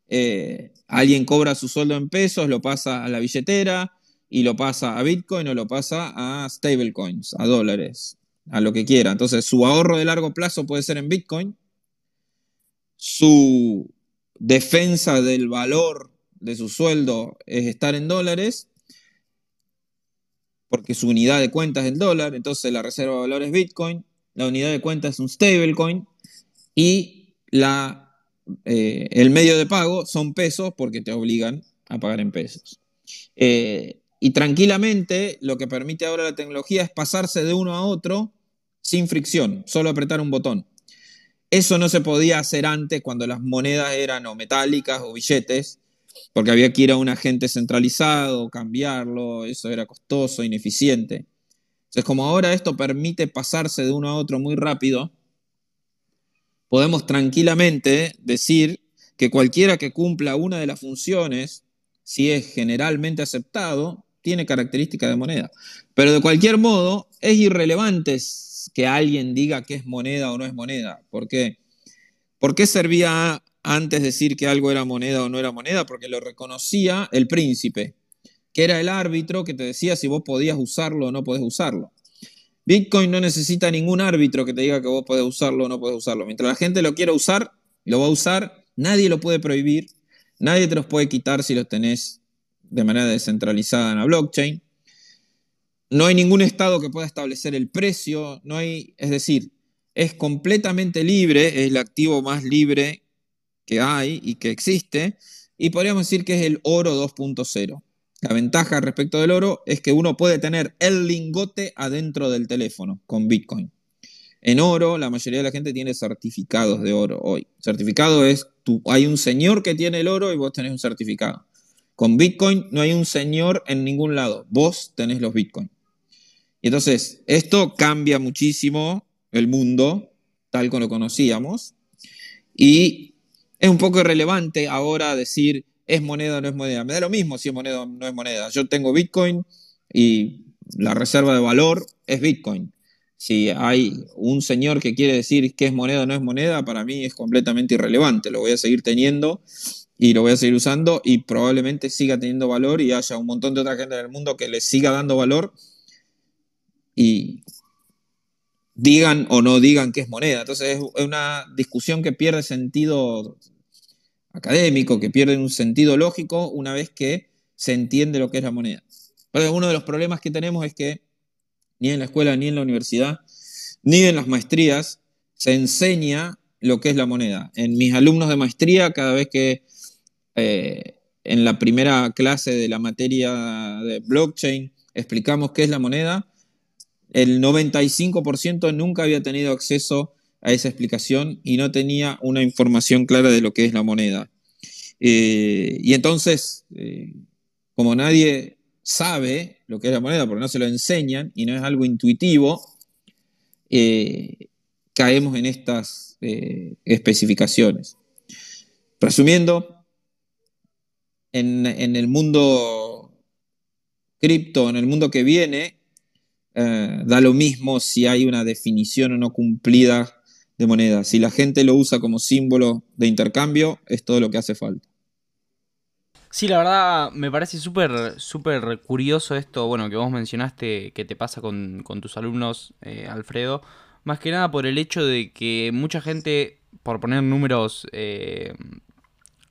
eh, alguien cobra su sueldo en pesos, lo pasa a la billetera y lo pasa a Bitcoin o lo pasa a stablecoins, a dólares, a lo que quiera. Entonces, su ahorro de largo plazo puede ser en Bitcoin, su defensa del valor de su sueldo es estar en dólares, porque su unidad de cuenta es el dólar, entonces la reserva de valor es Bitcoin, la unidad de cuenta es un stablecoin y la, eh, el medio de pago son pesos porque te obligan a pagar en pesos. Eh, y tranquilamente lo que permite ahora la tecnología es pasarse de uno a otro sin fricción, solo apretar un botón. Eso no se podía hacer antes cuando las monedas eran o metálicas o billetes, porque había que ir a un agente centralizado, cambiarlo, eso era costoso, ineficiente. Entonces, como ahora esto permite pasarse de uno a otro muy rápido, podemos tranquilamente decir que cualquiera que cumpla una de las funciones, si es generalmente aceptado, tiene características de moneda. Pero de cualquier modo, es irrelevante que alguien diga que es moneda o no es moneda. ¿Por qué? ¿Por qué servía antes decir que algo era moneda o no era moneda? Porque lo reconocía el príncipe, que era el árbitro que te decía si vos podías usarlo o no podés usarlo. Bitcoin no necesita ningún árbitro que te diga que vos podés usarlo o no podés usarlo. Mientras la gente lo quiera usar, lo va a usar, nadie lo puede prohibir, nadie te los puede quitar si los tenés de manera descentralizada en la blockchain. No hay ningún estado que pueda establecer el precio, no hay, es decir, es completamente libre, es el activo más libre que hay y que existe, y podríamos decir que es el oro 2.0. La ventaja respecto del oro es que uno puede tener el lingote adentro del teléfono con Bitcoin. En oro, la mayoría de la gente tiene certificados de oro hoy. Certificado es, hay un señor que tiene el oro y vos tenés un certificado. Con Bitcoin no hay un señor en ningún lado, vos tenés los Bitcoin. Y entonces, esto cambia muchísimo el mundo tal como lo conocíamos. Y es un poco irrelevante ahora decir es moneda o no es moneda. Me da lo mismo si es moneda o no es moneda. Yo tengo Bitcoin y la reserva de valor es Bitcoin. Si hay un señor que quiere decir que es moneda o no es moneda, para mí es completamente irrelevante. Lo voy a seguir teniendo y lo voy a seguir usando y probablemente siga teniendo valor y haya un montón de otra gente en el mundo que le siga dando valor y digan o no digan que es moneda. Entonces es una discusión que pierde sentido académico, que pierde un sentido lógico una vez que se entiende lo que es la moneda. Pero uno de los problemas que tenemos es que ni en la escuela, ni en la universidad, ni en las maestrías se enseña lo que es la moneda. En mis alumnos de maestría, cada vez que eh, en la primera clase de la materia de blockchain explicamos qué es la moneda, el 95% nunca había tenido acceso a esa explicación y no tenía una información clara de lo que es la moneda. Eh, y entonces, eh, como nadie sabe lo que es la moneda, porque no se lo enseñan y no es algo intuitivo, caemos en estas eh, especificaciones. Resumiendo, en, el mundo cripto, en el mundo que viene, eh, da lo mismo si hay una definición o no cumplida de moneda. Si la gente lo usa como símbolo de intercambio, es todo lo que hace falta. Sí, la verdad me parece súper súper curioso esto, bueno, que vos mencionaste que te pasa con, tus alumnos, eh, Alfredo, más que nada por el hecho de que mucha gente, por poner números eh,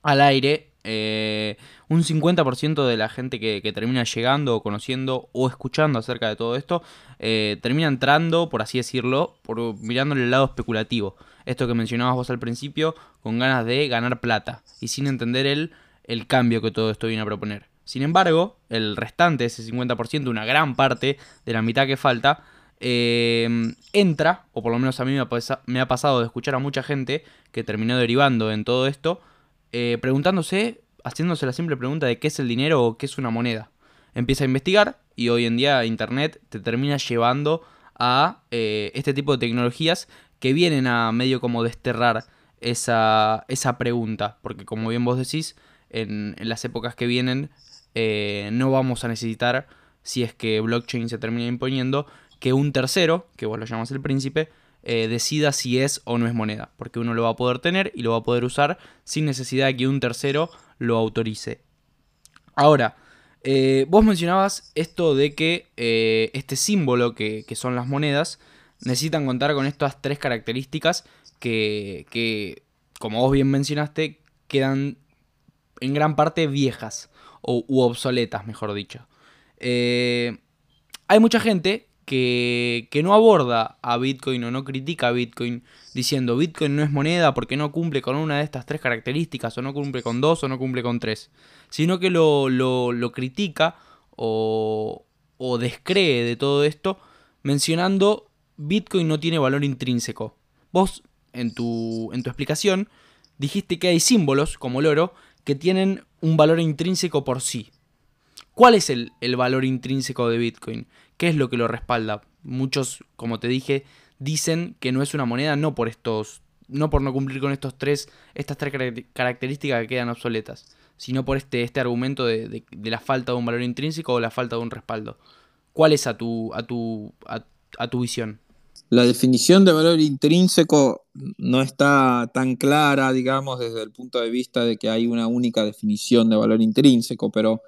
al aire, eh, un 50% de la gente que, termina llegando o conociendo o escuchando acerca de todo esto, termina entrando, por así decirlo, por mirándole el lado especulativo. Esto que mencionabas vos al principio, con ganas de ganar plata y sin entender el el cambio que todo esto viene a proponer. Sin embargo, el restante, ese 50%, una gran parte de la mitad que falta, eh, entra, o por lo menos a mí me ha, pasado de escuchar a mucha gente que terminó derivando en todo esto, eh, preguntándose, haciéndose la simple pregunta de qué es el dinero o qué es una moneda. Empieza a investigar y hoy en día Internet te termina llevando a eh, este tipo de tecnologías que vienen a medio como desterrar esa, esa pregunta, porque como bien vos decís, en, las épocas que vienen eh, no vamos a necesitar, si es que blockchain se termina imponiendo, que un tercero, que vos lo llamas el príncipe, eh, decida si es o no es moneda, porque uno lo va a poder tener y lo va a poder usar sin necesidad de que un tercero lo autorice. Ahora, eh, vos mencionabas esto de que este símbolo que, son las monedas necesitan contar con estas tres características que, como vos bien mencionaste, quedan en gran parte viejas o, u obsoletas, mejor dicho. Eh, hay mucha gente que, que, no aborda a Bitcoin o no critica a Bitcoin diciendo Bitcoin no es moneda porque no cumple con una de estas tres características o no cumple con dos o no cumple con tres, sino que lo, lo, critica o, o descree de todo esto mencionando Bitcoin no tiene valor intrínseco. Vos en tu, en tu explicación dijiste que hay símbolos como el oro que tienen un valor intrínseco por sí. ¿Cuál es el, valor intrínseco de Bitcoin? ¿Qué es lo que lo respalda? Muchos, como te dije, dicen que no es una moneda no por estos no por no cumplir con estos tres estas tres características que quedan obsoletas, sino por este, este argumento de, la falta de un valor intrínseco o la falta de un respaldo. ¿Cuál es a tu a tu a tu visión? La definición de valor intrínseco no está tan clara, digamos, desde el punto de vista de que hay una única definición de valor intrínseco, pero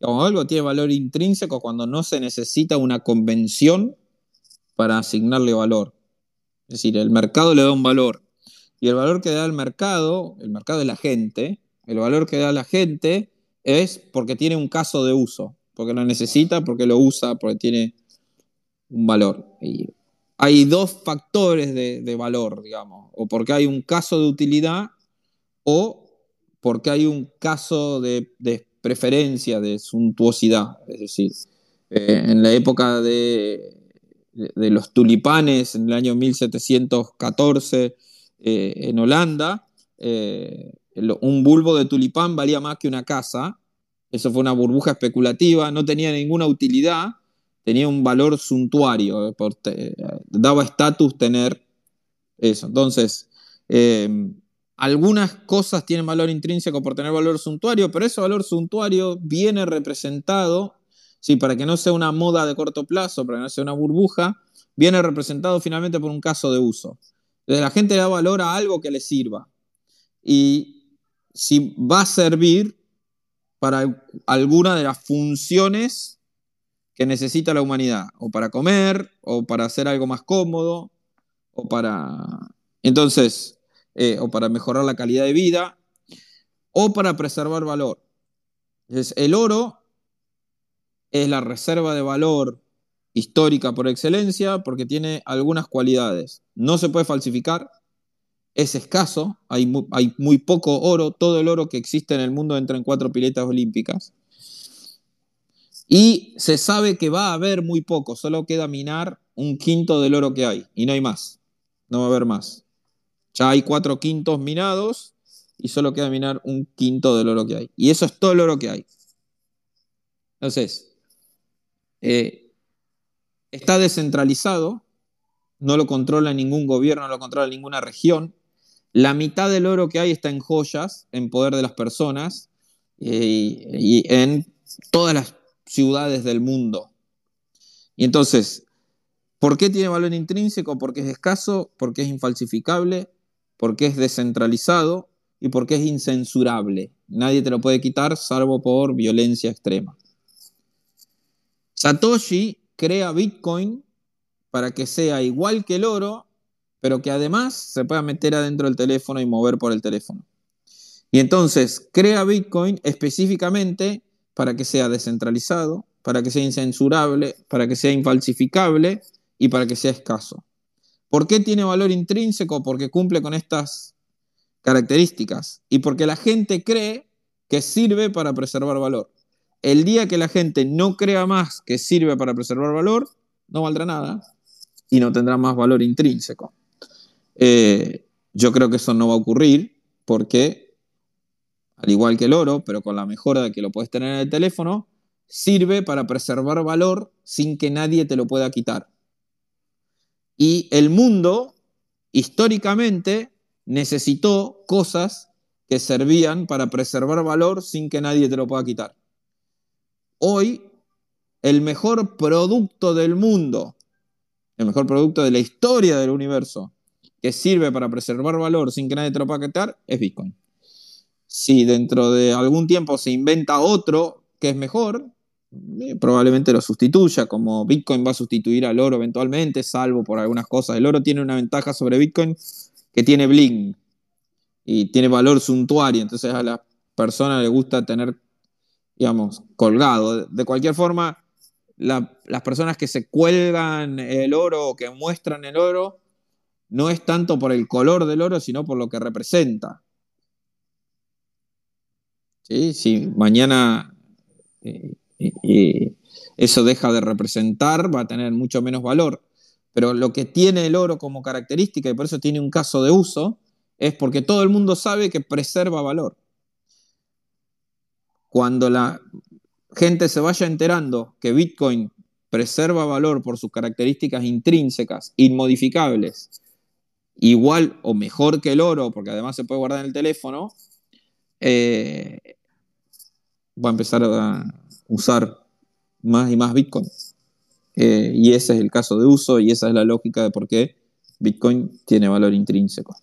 algo tiene valor intrínseco cuando no se necesita una convención para asignarle valor. Es decir, el mercado le da un valor y el valor que da el mercado, el mercado es la gente, el valor que da la gente es porque tiene un caso de uso, porque lo necesita, porque lo usa, porque tiene un valor. Hay dos factores de, valor, digamos, o porque hay un caso de utilidad o porque hay un caso de, preferencia, de suntuosidad. Es decir, eh, en la época de, los tulipanes, en el año 1714, eh, en Holanda, eh, un bulbo de tulipán valía más que una casa. Eso fue una burbuja especulativa, no tenía ninguna utilidad, tenía un valor suntuario, daba estatus tener eso. Entonces, algunas cosas tienen valor intrínseco por tener valor suntuario, pero ese valor suntuario viene representado, sí, para que no sea una moda de corto plazo, para que no sea una burbuja, viene representado finalmente por un caso de uso. Entonces, la gente da valor a algo que le sirva. Y si va a servir para alguna de las funciones que necesita la humanidad, o para comer, o para hacer algo más cómodo, o para... Entonces, eh, o para mejorar la calidad de vida, o para preservar valor. Entonces, el oro es la reserva de valor histórica por excelencia porque tiene algunas cualidades. No se puede falsificar, es escaso, hay hay muy poco oro, todo el oro que existe en el mundo entra en cuatro piletas olímpicas. Y se sabe que va a haber muy poco, solo queda minar un quinto del oro que hay y no hay más, no va a haber más. Ya hay cuatro quintos minados y solo queda minar un quinto del oro que hay. Y eso es todo el oro que hay. Entonces, eh, está descentralizado, no lo controla ningún gobierno, no lo controla ninguna región. La mitad del oro que hay está en joyas, en poder de las personas eh, y en todas las ciudades del mundo. Y entonces, ¿por qué tiene valor intrínseco? Porque es escaso, porque es infalsificable, porque es descentralizado y porque es incensurable. Nadie te lo puede quitar salvo por violencia extrema. Satoshi crea Bitcoin para que sea igual que el oro, pero que además se pueda meter adentro del teléfono y mover por el teléfono. Y entonces crea Bitcoin específicamente para que sea descentralizado, para que sea incensurable, para que sea infalsificable y para que sea escaso. ¿Por qué tiene valor intrínseco? Porque cumple con estas características y porque la gente cree que sirve para preservar valor. El día que la gente no crea más que sirve para preservar valor, no valdrá nada y no tendrá más valor intrínseco. Eh, yo creo que eso no va a ocurrir porque, al igual que el oro, pero con la mejora de que lo puedes tener en el teléfono, sirve para preservar valor sin que nadie te lo pueda quitar. Y el mundo, históricamente, necesitó cosas que servían para preservar valor sin que nadie te lo pueda quitar. Hoy, el mejor producto del mundo, el mejor producto de la historia del universo, que sirve para preservar valor sin que nadie te lo pueda quitar, es Bitcoin. Si dentro de algún tiempo se inventa otro que es mejor, eh, probablemente lo sustituya, como Bitcoin va a sustituir al oro eventualmente, salvo por algunas cosas. El oro tiene una ventaja sobre Bitcoin que tiene bling y tiene valor suntuario, entonces a la persona le gusta tener, digamos, colgado. De cualquier forma, las personas que se cuelgan el oro o que muestran el oro, no es tanto por el color del oro, sino por lo que representa. ¿Sí? Si mañana eh, eso deja de representar, va a tener mucho menos valor. Pero lo que tiene el oro como característica, y por eso tiene un caso de uso, es porque todo el mundo sabe que preserva valor. Cuando la gente se vaya enterando que Bitcoin preserva valor por sus características intrínsecas, inmodificables, igual o mejor que el oro, porque además se puede guardar en el teléfono, eh, va a empezar a usar más y más Bitcoin. Eh, y ese es el caso de uso y esa es la lógica de por qué Bitcoin tiene valor intrínseco.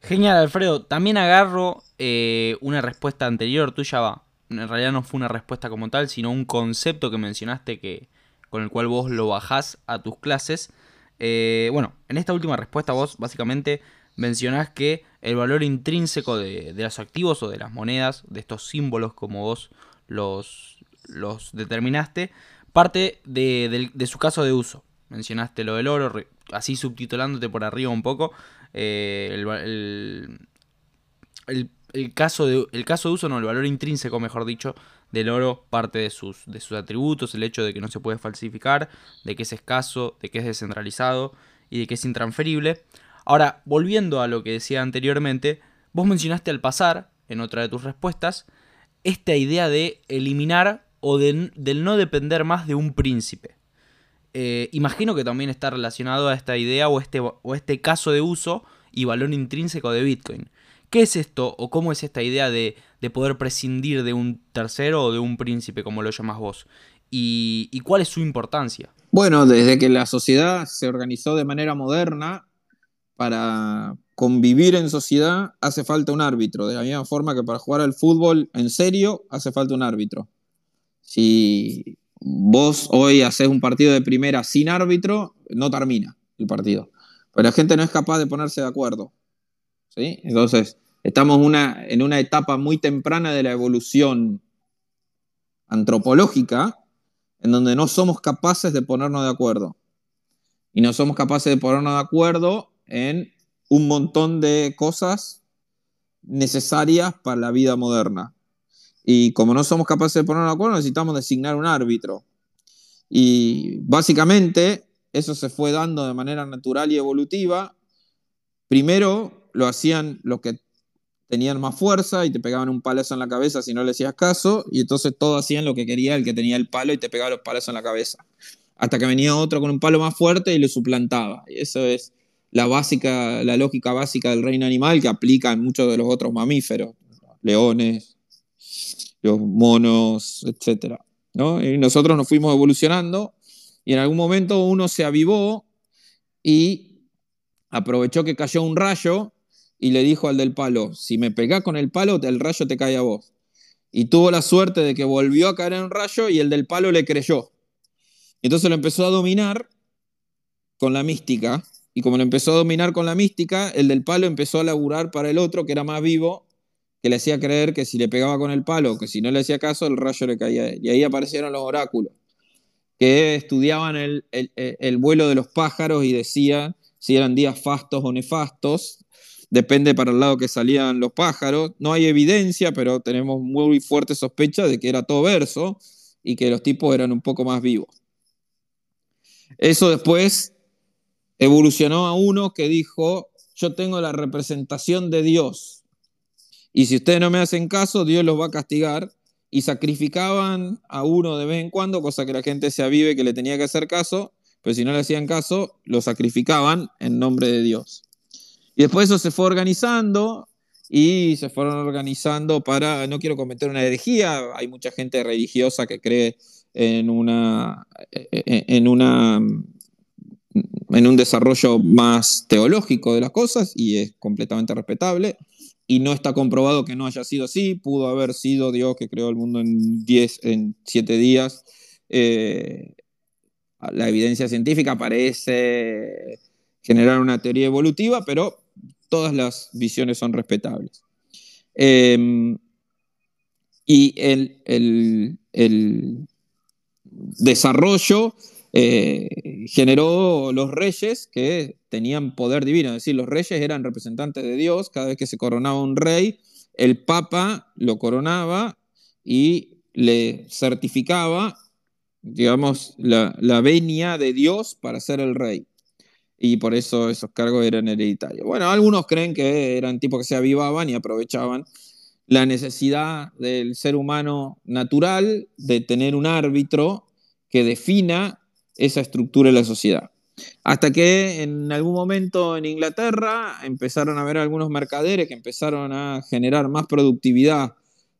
Genial, Alfredo. También agarro eh, una respuesta anterior tuya, va. En realidad no fue una respuesta como tal, sino un concepto que mencionaste que, con el cual vos lo bajás a tus clases. Eh, bueno, en esta última respuesta vos básicamente mencionás que el valor intrínseco de, de, los activos o de las monedas, de estos símbolos como vos los, los determinaste, parte de, su caso de uso. Mencionaste lo del oro, así subtitulándote por arriba un poco. Eh, el, caso de, el caso de uso, no, el valor intrínseco, mejor dicho, del oro parte de sus, de sus atributos, el hecho de que no se puede falsificar, de que es escaso, de que es descentralizado y de que es intransferible. Ahora, volviendo a lo que decía anteriormente, vos mencionaste al pasar, en otra de tus respuestas, esta idea de eliminar o del no depender más de un príncipe. Eh, imagino que también está relacionado a esta idea o este, o este caso de uso y valor intrínseco de Bitcoin. ¿Qué es esto o cómo es esta idea de, poder prescindir de un tercero o de un príncipe, como lo llamas vos? ¿Y, ¿Y cuál es su importancia? Bueno, desde que la sociedad se organizó de manera moderna, para convivir en sociedad hace falta un árbitro, de la misma forma que para jugar al fútbol en serio hace falta un árbitro. Si vos hoy haces un partido de primera sin árbitro, no termina el partido. Pero la gente no es capaz de ponerse de acuerdo. ¿sí? Entonces, estamos en una etapa muy temprana de la evolución antropológica en donde no somos capaces de ponernos de acuerdo. Y no somos capaces de ponernos de acuerdo en un montón de cosas necesarias para la vida moderna. Y como no somos capaces de ponernos de acuerdo, necesitamos designar un árbitro. Y básicamente eso se fue dando de manera natural y evolutiva. Primero lo hacían los que tenían más fuerza y te pegaban un palazo en la cabeza si no le hacías caso, y entonces todos hacían lo que quería el que tenía el palo y te pegaba los palos en la cabeza. hasta que venía otro con un palo más fuerte y lo suplantaba. Y eso es la básica, la lógica básica del reino animal que aplica en muchos de los otros mamíferos, leones, los monos, etc. ¿no? Y nosotros nos fuimos evolucionando y en algún momento uno se avivó y aprovechó que cayó un rayo y le dijo al del palo, si me pegás con el palo, el rayo te cae a vos. Y tuvo la suerte de que volvió a caer en un rayo y el del palo le creyó. Entonces lo empezó a dominar con la mística. Y como lo empezó a dominar con la mística, el del palo empezó a laburar para el otro, que era más vivo, que le hacía creer que si le pegaba con el palo, que si no le hacía caso, el rayo le caía. Y ahí aparecieron los oráculos, que estudiaban el, el vuelo de los pájaros y decían si eran días fastos o nefastos, depende para el lado que salían los pájaros. No hay evidencia, pero tenemos muy fuerte sospecha de que era todo verso y que los tipos eran un poco más vivos. Eso después evolucionó a uno que dijo, yo tengo la representación de Dios. Y si ustedes no me hacen caso, Dios los va a castigar. Y sacrificaban a uno de vez en cuando, cosa que la gente se avive que le tenía que hacer caso, pero si no le hacían caso, lo sacrificaban en nombre de Dios. Y después eso se fue organizando y se fueron organizando para, no quiero cometer una herejía, hay mucha gente religiosa que cree en una, en una, en un desarrollo más teológico de las cosas y es completamente respetable y no está comprobado que no haya sido así, pudo haber sido Dios que creó el mundo en 10, en 7 días. Eh, la evidencia científica parece generar una teoría evolutiva, pero todas las visiones son respetables. Em, y el, desarrollo eh, generó los reyes que tenían poder divino, es decir, los reyes eran representantes de Dios, cada vez que se coronaba un rey, el papa lo coronaba y le certificaba, digamos, la, la venia de Dios para ser el rey. Y por eso esos cargos eran hereditarios. Bueno, algunos creen que eran tipos que se avivaban y aprovechaban la necesidad del ser humano natural de tener un árbitro que defina esa estructura de la sociedad. Hasta que en algún momento en Inglaterra empezaron a haber algunos mercaderes que empezaron a generar más productividad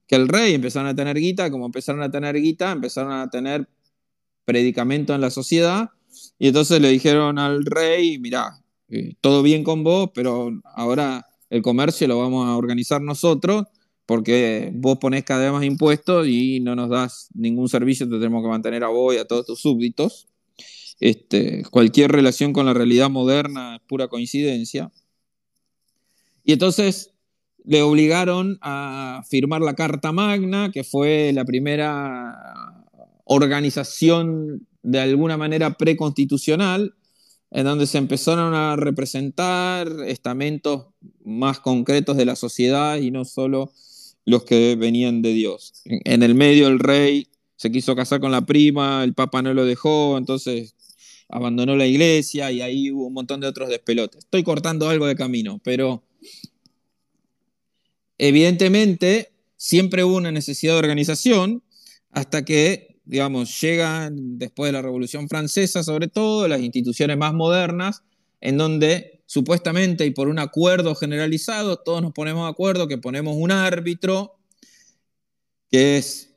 que el rey, empezaron a tener guita, como empezaron a tener guita, empezaron a tener predicamento en la sociedad y entonces le dijeron al rey, mira, eh, todo bien con vos, pero ahora el comercio lo vamos a organizar nosotros porque vos ponés cada vez más impuestos y no nos das ningún servicio, te tenemos que mantener a vos y a todos tus súbditos. Este, cualquier relación con la realidad moderna es pura coincidencia. Y entonces le obligaron a firmar la Carta Magna, que fue la primera organización de alguna manera preconstitucional, en donde se empezaron a representar estamentos más concretos de la sociedad y no solo los que venían de Dios. En el medio el rey se quiso casar con la prima, el papa no lo dejó, entonces abandonó la iglesia y ahí hubo un montón de otros despelotes. Estoy cortando algo de camino, pero evidentemente siempre hubo una necesidad de organización hasta que digamos, llegan después de la Revolución Francesa, sobre todo, las instituciones más modernas, en donde supuestamente y por un acuerdo generalizado, todos nos ponemos de acuerdo que ponemos un árbitro, que es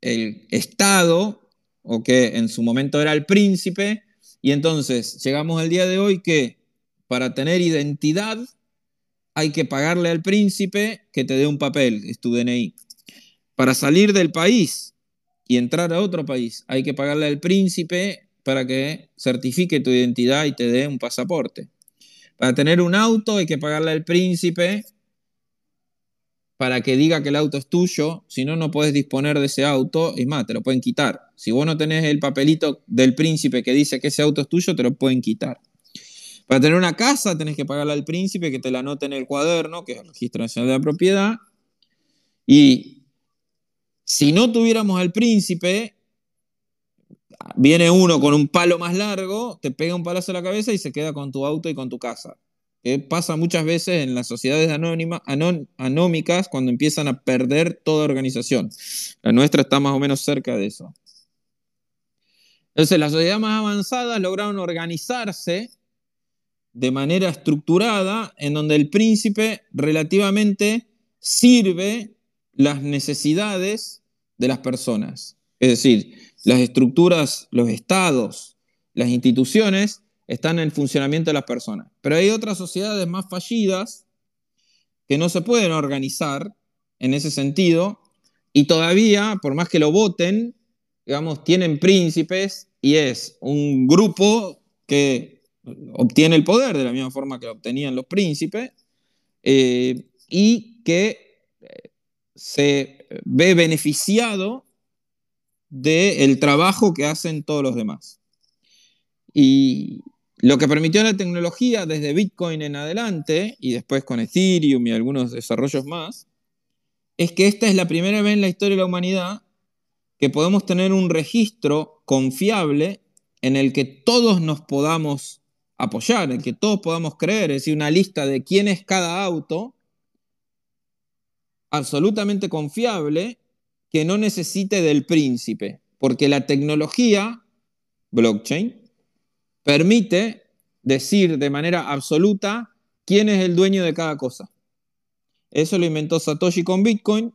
el Estado, o que en su momento era el príncipe, y entonces llegamos al día de hoy que para tener identidad hay que pagarle al príncipe que te dé un papel, es tu DNI. Para salir del país y entrar a otro país, hay que pagarle al príncipe para que certifique tu identidad y te dé un pasaporte. Para tener un auto hay que pagarle al príncipe para que diga que el auto es tuyo, si no, no puedes disponer de ese auto, y más, te lo pueden quitar. Si vos no tenés el papelito del príncipe que dice que ese auto es tuyo, te lo pueden quitar. Para tener una casa tenés que pagarle al príncipe que te la anote en el cuaderno, que es el Registro Nacional de la Propiedad, y si no tuviéramos al príncipe, viene uno con un palo más largo, te pega un palazo a la cabeza y se queda con tu auto y con tu casa. Pasa muchas veces en las sociedades anómicas cuando empiezan a perder toda organización. La nuestra está más o menos cerca de eso. Entonces, las sociedades más avanzadas lograron organizarse de manera estructurada en donde el príncipe relativamente sirve las necesidades de las personas. Es decir, las estructuras, los estados, las instituciones están en el funcionamiento de las personas. Pero hay otras sociedades más fallidas que no se pueden organizar en ese sentido y todavía, por más que lo voten, digamos, tienen príncipes y es un grupo que obtiene el poder de la misma forma que obtenían los príncipes eh, y que eh, se ve beneficiado del trabajo que hacen todos los demás. Y lo que permitió la tecnología desde Bitcoin en adelante, y después con Ethereum y algunos desarrollos más, es que esta es la primera vez en la historia de la humanidad que podemos tener un registro confiable en el que todos nos podamos apoyar, en el que todos podamos creer, es decir, una lista de quién es cada auto, absolutamente confiable que no necesite del príncipe, porque la tecnología, blockchain, permite decir de manera absoluta quién es el dueño de cada cosa. Eso lo inventó Satoshi con Bitcoin,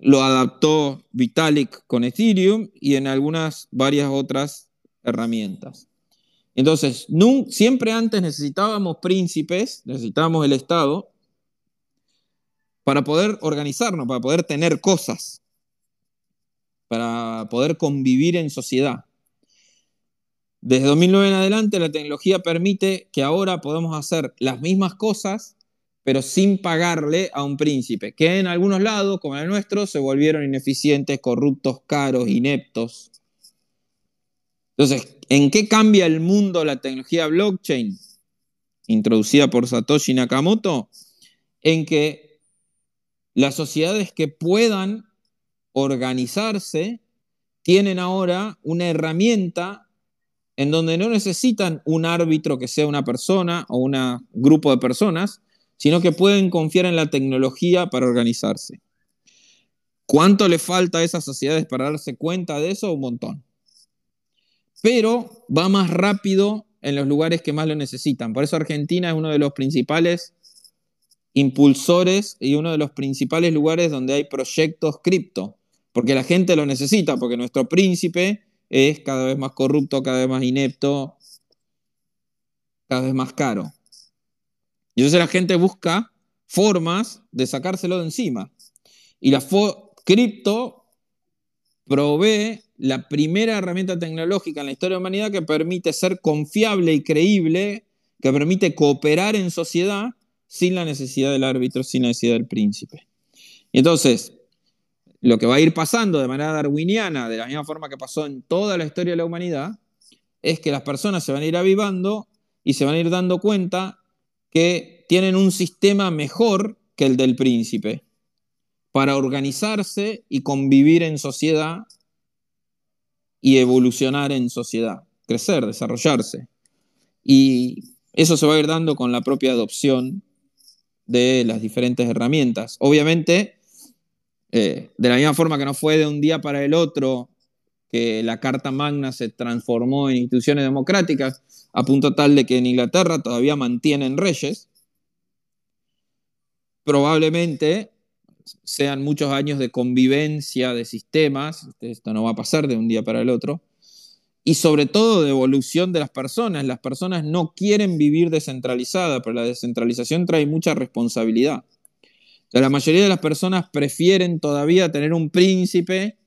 lo adaptó Vitalik con Ethereum y en algunas varias otras herramientas. Entonces, siempre antes necesitábamos príncipes, necesitábamos el Estado, para poder organizarnos, para poder tener cosas, para poder convivir en sociedad. Desde 2009 en adelante la tecnología permite que ahora podemos hacer las mismas cosas, pero sin pagarle a un príncipe, que en algunos lados, como en el nuestro, se volvieron ineficientes, corruptos, caros, ineptos. Entonces, ¿en qué cambia el mundo la tecnología blockchain, introducida por Satoshi Nakamoto? En que las sociedades que puedan organizarse tienen ahora una herramienta en donde no necesitan un árbitro que sea una persona o un grupo de personas, sino que pueden confiar en la tecnología para organizarse. ¿Cuánto le falta a esas sociedades para darse cuenta de eso? Un montón. Pero va más rápido en los lugares que más lo necesitan. Por eso Argentina es uno de los principales impulsores y uno de los principales lugares donde hay proyectos cripto, porque la gente lo necesita, porque nuestro príncipe es cada vez más corrupto, cada vez más inepto, cada vez más caro. Y entonces la gente busca formas de sacárselo de encima. Y la cripto provee la primera herramienta tecnológica en la historia de la humanidad que permite ser confiable y creíble, que permite cooperar en sociedad sin la necesidad del árbitro, sin la necesidad del príncipe. Y entonces, lo que va a ir pasando de manera darwiniana, de la misma forma que pasó en toda la historia de la humanidad, es que las personas se van a ir avivando y se van a ir dando cuenta que tienen un sistema mejor que el del príncipe para organizarse y convivir en sociedad y evolucionar en sociedad, crecer, desarrollarse. Y eso se va a ir dando con la propia adopción de las diferentes herramientas. Obviamente, eh, de la misma forma que no fue de un día para el otro que la Carta Magna se transformó en instituciones democráticas, a punto tal de que en Inglaterra todavía mantienen reyes, probablemente sean muchos años de convivencia de sistemas, esto no va a pasar de un día para el otro, y sobre todo de evolución de las personas. Las personas no quieren vivir descentralizadas, pero la descentralización trae mucha responsabilidad. la mayoría de las personas prefieren todavía tener un príncipe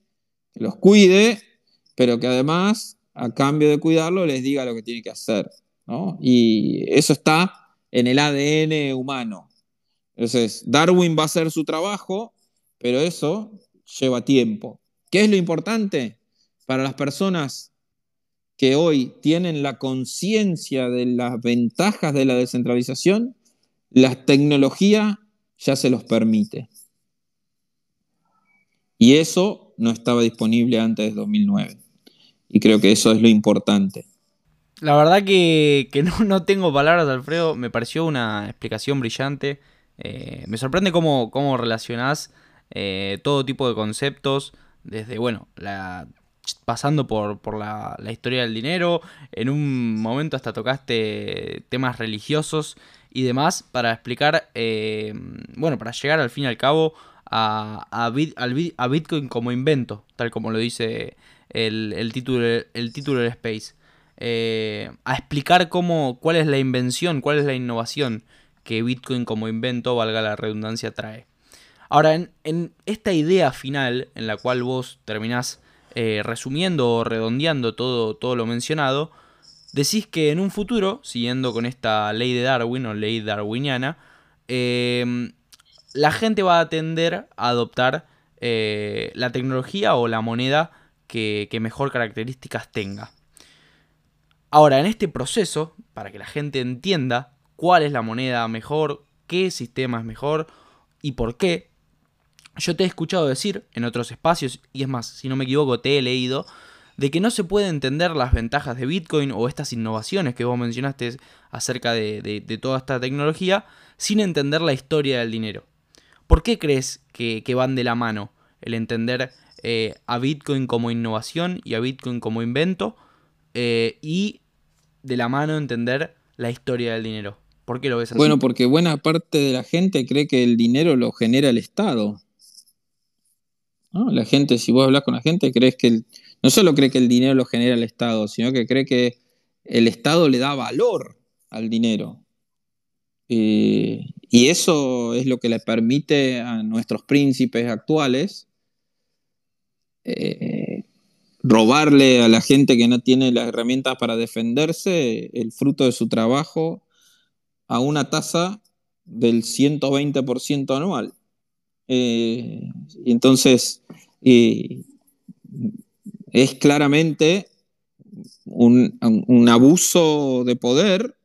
que los cuide, pero que además, a cambio de cuidarlo, les diga lo que tiene que hacer. Y eso está en el ADN humano. Entonces, Darwin va a hacer su trabajo, pero eso lleva tiempo. ¿Qué es lo importante? Para las personas que hoy tienen la conciencia de las ventajas de la descentralización, la tecnología ya se los permite. Y eso no estaba disponible antes de 2009. Y creo que eso es lo importante. La verdad que, no, tengo palabras, Alfredo. Me pareció una explicación brillante. Eh, me sorprende cómo, cómo relacionás eh, todo tipo de conceptos, desde, bueno, la pasando por, la, historia del dinero, en un momento hasta tocaste temas religiosos y demás para explicar, eh, bueno, para llegar al fin y al cabo a, a, Bitcoin como invento, tal como lo dice el, título, el título del Space. Eh, a explicar cómo, cuál es la invención, cuál es la innovación que Bitcoin como invento, valga la redundancia, trae. Ahora, en, esta idea final, en la cual vos terminás eh, resumiendo o redondeando todo, todo lo mencionado, decís que en un futuro, siguiendo con esta ley de Darwin o ley darwiniana, em, la gente va a tender a adoptar eh, la tecnología o la moneda que, mejor características tenga. Ahora, en este proceso, para que la gente entienda cuál es la moneda mejor, qué sistema es mejor y por qué, yo te he escuchado decir en otros espacios, y es más, si no me equivoco, te he leído, de que no se puede entender las ventajas de Bitcoin o estas innovaciones que vos mencionaste acerca de, toda esta tecnología sin entender la historia del dinero. ¿Por qué crees que, van de la mano el entender eh, a Bitcoin como innovación y a Bitcoin como invento eh, y de la mano entender la historia del dinero? ¿Por qué lo ves así? Bueno, porque buena parte de la gente cree que el dinero lo genera el Estado. La gente, si vos hablas con la gente, crees que no solo cree que el dinero lo genera el Estado, sino que cree que el Estado le da valor al dinero. Eh, y eso es lo que le permite a nuestros príncipes actuales eh, robarle a la gente que no tiene las herramientas para defenderse el fruto de su trabajo a una tasa del 120% anual. Eh, entonces, es claramente un, abuso de poder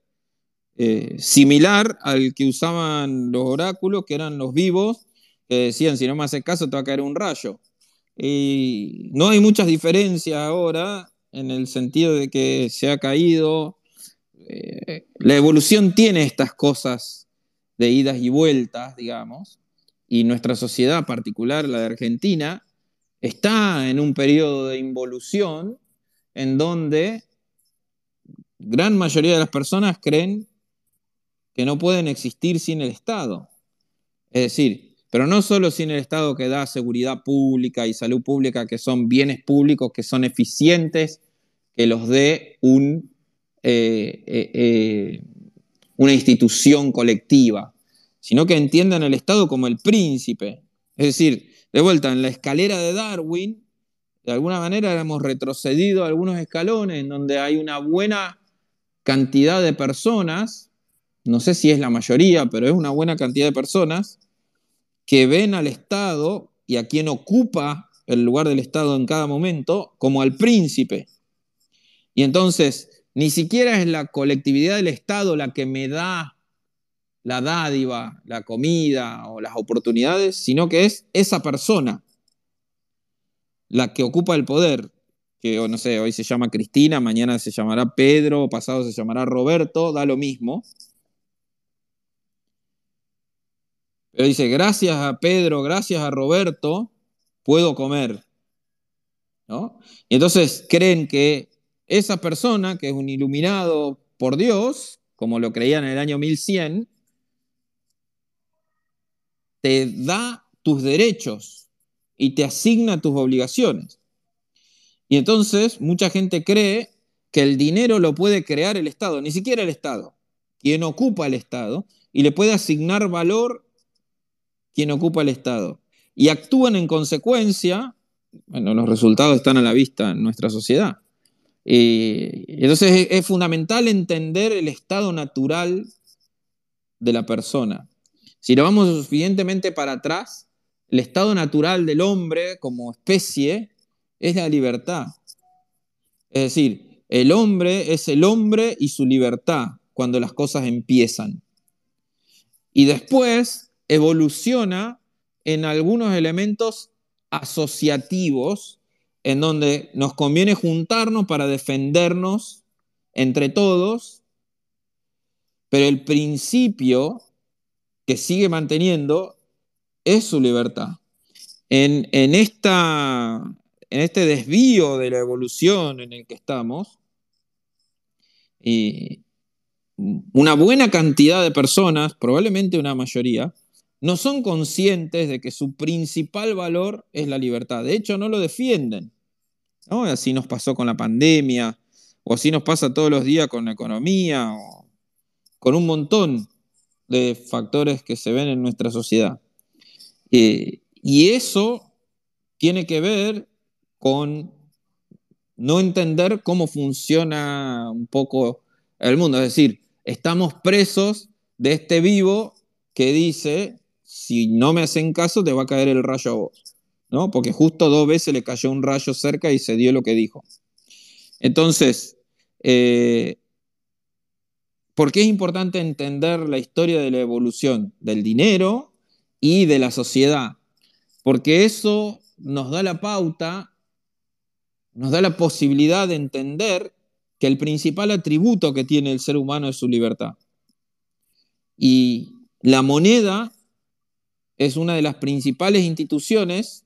eh, similar al que usaban los oráculos, que eran los vivos, que decían, si no me haces caso, te va a caer un rayo. Y no hay muchas diferencias ahora en el sentido de que se ha caído. Eh, la evolución tiene estas cosas de idas y vueltas, digamos, y nuestra sociedad particular, la de Argentina, está en un periodo de involución en donde gran mayoría de las personas creen que no pueden existir sin el Estado. Es decir, pero no solo sin el Estado que da seguridad pública y salud pública, que son bienes públicos, que son eficientes, que los dé eh, eh, eh, una institución colectiva, sino que entiendan el Estado como el príncipe. Es decir, de vuelta, en la escalera de Darwin, de alguna manera hemos retrocedido algunos escalones en donde hay una buena cantidad de personas, no sé si es la mayoría, pero es una buena cantidad de personas, que ven al Estado y a quien ocupa el lugar del Estado en cada momento como al príncipe. Y entonces, ni siquiera es la colectividad del Estado la que me da la dádiva, la comida o las oportunidades, sino que es esa persona la que ocupa el poder, que no sé, hoy se llama Cristina, mañana se llamará Pedro, pasado se llamará Roberto, da lo mismo. Pero dice, gracias a Pedro, gracias a Roberto, puedo comer. ¿No? Y entonces creen que esa persona, que es un iluminado por Dios, como lo creían en el año 1100, te da tus derechos y te asigna tus obligaciones. Y entonces mucha gente cree que el dinero lo puede crear el Estado, ni siquiera el Estado, quien ocupa el Estado, y le puede asignar valor quien ocupa el Estado. Y actúan en consecuencia, bueno, los resultados están a la vista en nuestra sociedad. Y entonces es fundamental entender el estado natural de la persona. Si lo vamos suficientemente para atrás, el estado natural del hombre como especie es la libertad. Es decir, el hombre es el hombre y su libertad cuando las cosas empiezan. Y después evoluciona en algunos elementos asociativos en donde nos conviene juntarnos para defendernos entre todos, pero el principio que sigue manteniendo es su libertad. En, esta, en este desvío de la evolución en el que estamos, y una buena cantidad de personas, probablemente una mayoría, no son conscientes de que su principal valor es la libertad. De hecho, no lo defienden. Así nos pasó con la pandemia, o así nos pasa todos los días con la economía, con un montón de factores que se ven en nuestra sociedad. Eh, y eso tiene que ver con no entender cómo funciona un poco el mundo. Es decir, estamos presos de este vivo que dice, si no me hacen caso, te va a caer el rayo a vos. ¿no? Porque justo dos veces le cayó un rayo cerca y se dio lo que dijo. Entonces, eh, ¿por qué es importante entender la historia de la evolución del dinero y de la sociedad? Porque eso nos da la pauta, nos da la posibilidad de entender que el principal atributo que tiene el ser humano es su libertad. Y la moneda es una de las principales instituciones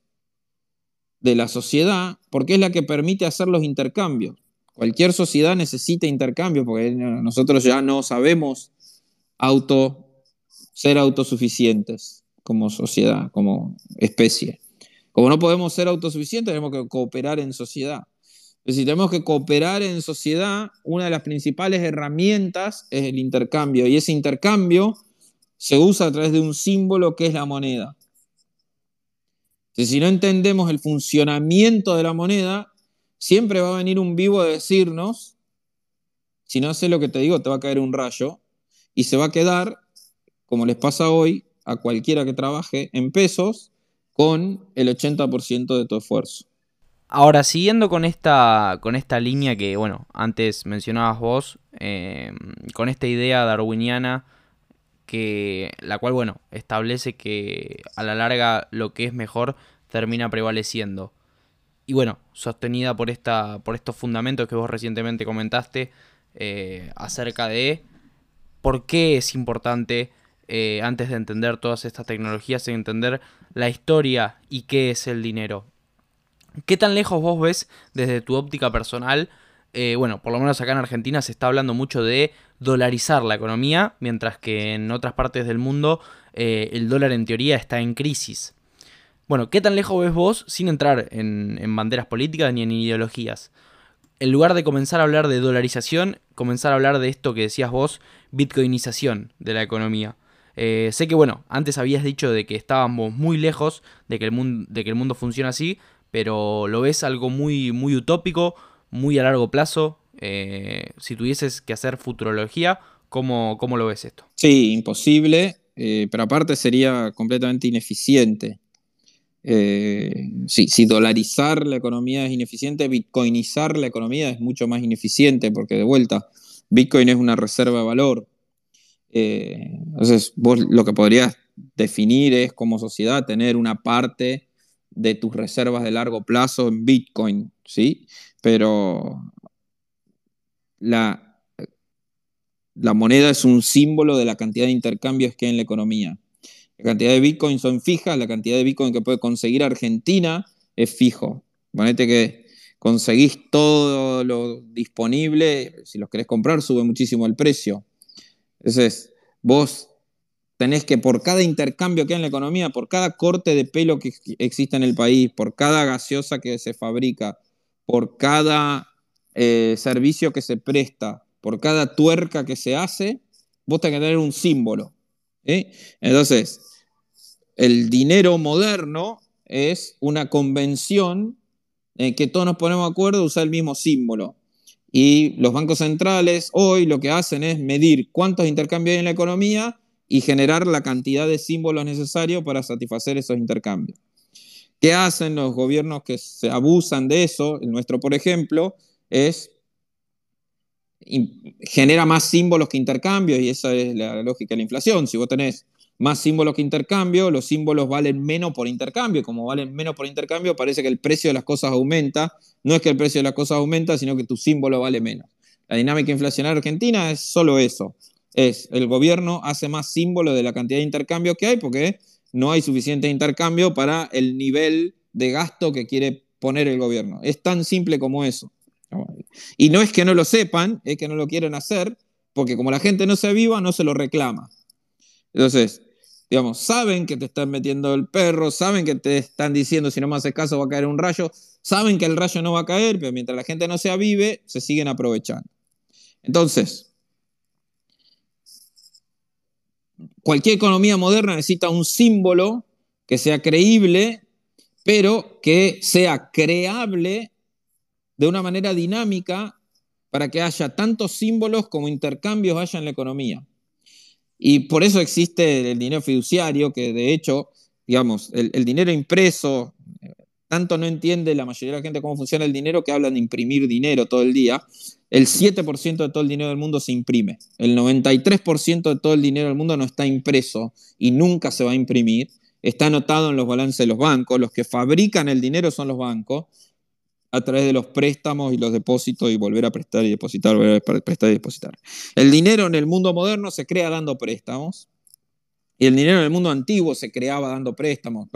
de la sociedad porque es la que permite hacer los intercambios. Cualquier sociedad necesita intercambios porque nosotros ya no sabemos auto, ser autosuficientes como sociedad, como especie. Como no podemos ser autosuficientes, tenemos que cooperar en sociedad. Si tenemos que cooperar en sociedad, una de las principales herramientas es el intercambio. Y ese intercambio se usa a través de un símbolo que es la moneda. si no entendemos el funcionamiento de la moneda, siempre va a venir un vivo a decirnos, si no haces lo que te digo, te va a caer un rayo. Y se va a quedar, como les pasa hoy, a cualquiera que trabaje en pesos, con el 80% de tu esfuerzo. Ahora, siguiendo con esta, con esta línea que, bueno, antes mencionabas vos, em, con esta idea darwiniana, que, la cual, bueno, establece que a la larga lo que es mejor termina prevaleciendo. Y bueno, sostenida por, esta, por estos fundamentos que vos recientemente comentaste eh, acerca de por qué es importante, eh, antes de entender todas estas tecnologías, entender la historia y qué es el dinero. ¿Qué tan lejos vos ves desde tu óptica personal? Eh, bueno, por lo menos acá en Argentina se está hablando mucho de dolarizar la economía, mientras que en otras partes del mundo eh, el dólar en teoría está en crisis. Bueno, ¿qué tan lejos ves vos sin entrar en, banderas políticas ni en ideologías? En lugar de comenzar a hablar de dolarización, comenzar a hablar de esto que decías vos, bitcoinización de la economía. Eh, sé que, bueno, antes habías dicho de que estábamos muy lejos de que el mundo, de que el mundo funcione así, pero lo ves algo muy, muy utópico, muy a largo plazo. Eh, si tuvieses que hacer futurología, ¿cómo, cómo lo ves esto? Sí, imposible, eh, pero aparte sería completamente ineficiente. Eh, si dolarizar la economía es ineficiente, bitcoinizar la economía es mucho más ineficiente, porque de vuelta, Bitcoin es una reserva de valor. entonces, vos lo que podrías definir es como sociedad tener una parte de tus reservas de largo plazo en Bitcoin, ¿sí? Pero la, la moneda es un símbolo de la cantidad de intercambios que hay en la economía. La cantidad de Bitcoin son fijas, la cantidad de Bitcoin que puede conseguir Argentina es fijo. Ponete que conseguís todo lo disponible, si los querés comprar sube muchísimo el precio. Entonces, vos tenés que por cada intercambio que hay en la economía, por cada corte de pelo que existe en el país, por cada gaseosa que se fabrica, por cada eh, servicio que se presta, por cada tuerca que se hace, vos tenés que tener un símbolo. Entonces, el dinero moderno es una convención en que todos nos ponemos de acuerdo a usar el mismo símbolo. Y los bancos centrales hoy lo que hacen es medir cuántos intercambios hay en la economía y generar la cantidad de símbolos necesarios para satisfacer esos intercambios. ¿Qué hacen los gobiernos que se abusan de eso? El nuestro, por ejemplo, es genera más símbolos que intercambios y esa es la lógica de la inflación. Si vos tenés más símbolos que intercambio, los símbolos valen menos por intercambio. Como valen menos por intercambio, parece que el precio de las cosas aumenta. No es que el precio de las cosas aumenta, sino que tu símbolo vale menos. La dinámica inflacionaria argentina es solo eso es el gobierno hace más símbolo de la cantidad de intercambio que hay porque no hay suficiente intercambio para el nivel de gasto que quiere poner el gobierno. Es tan simple como eso. Y no es que no lo sepan, es que no lo quieren hacer, porque como la gente no se aviva, no se lo reclama. Entonces, digamos, saben que te están metiendo el perro, saben que te están diciendo si no me haces caso va a caer un rayo, saben que el rayo no va a caer, pero mientras la gente no se avive, se siguen aprovechando. Entonces, cualquier economía moderna necesita un símbolo que sea creíble, pero que sea creable de una manera dinámica para que haya tantos símbolos como intercambios haya en la economía. Y por eso existe el dinero fiduciario, que de hecho, digamos, el, dinero impreso, tanto no entiende la mayoría de la gente cómo funciona el dinero que hablan de imprimir dinero todo el día. El 7% de todo el dinero del mundo se imprime. El 93% de todo el dinero del mundo no está impreso y nunca se va a imprimir. Está anotado en los balances de los bancos. Los que fabrican el dinero son los bancos a través de los préstamos y los depósitos y volver a prestar y depositar, volver a prestar y depositar. El dinero en el mundo moderno se crea dando préstamos y el dinero en el mundo antiguo se creaba dando préstamos.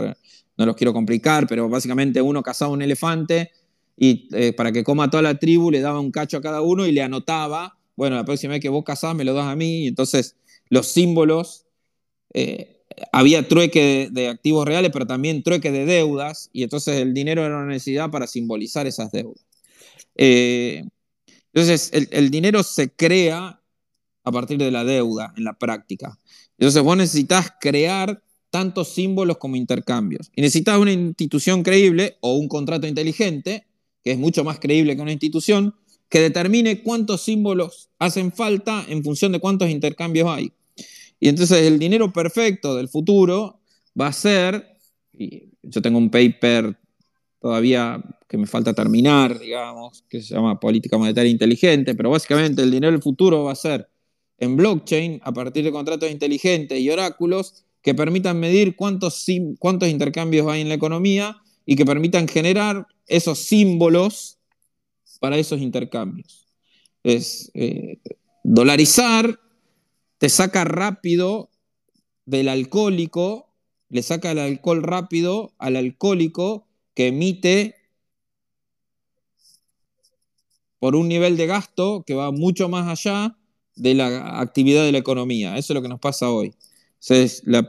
No los quiero complicar, pero básicamente uno cazaba un elefante y eh, para que coma toda la tribu le daba un cacho a cada uno y le anotaba, bueno, la próxima vez que vos cazás me lo das a mí. Y entonces los símbolos eh, había trueque de, activos reales, pero también trueque de deudas, y entonces el dinero era una necesidad para simbolizar esas deudas. Eh, entonces, el, dinero se crea a partir de la deuda en la práctica. Entonces, vos necesitas crear tantos símbolos como intercambios. Y necesitas una institución creíble o un contrato inteligente, que es mucho más creíble que una institución, que determine cuántos símbolos hacen falta en función de cuántos intercambios hay. Y entonces el dinero perfecto del futuro va a ser, y yo tengo un paper todavía que me falta terminar, digamos, que se llama Política Monetaria Inteligente, pero básicamente el dinero del futuro va a ser en blockchain a partir de contratos inteligentes y oráculos que permitan medir cuántos, cuántos intercambios hay en la economía y que permitan generar esos símbolos para esos intercambios. Es eh, dolarizar te saca rápido del alcohólico, le saca el alcohol rápido al alcohólico que emite por un nivel de gasto que va mucho más allá de la actividad de la economía. Eso es lo que nos pasa hoy. La,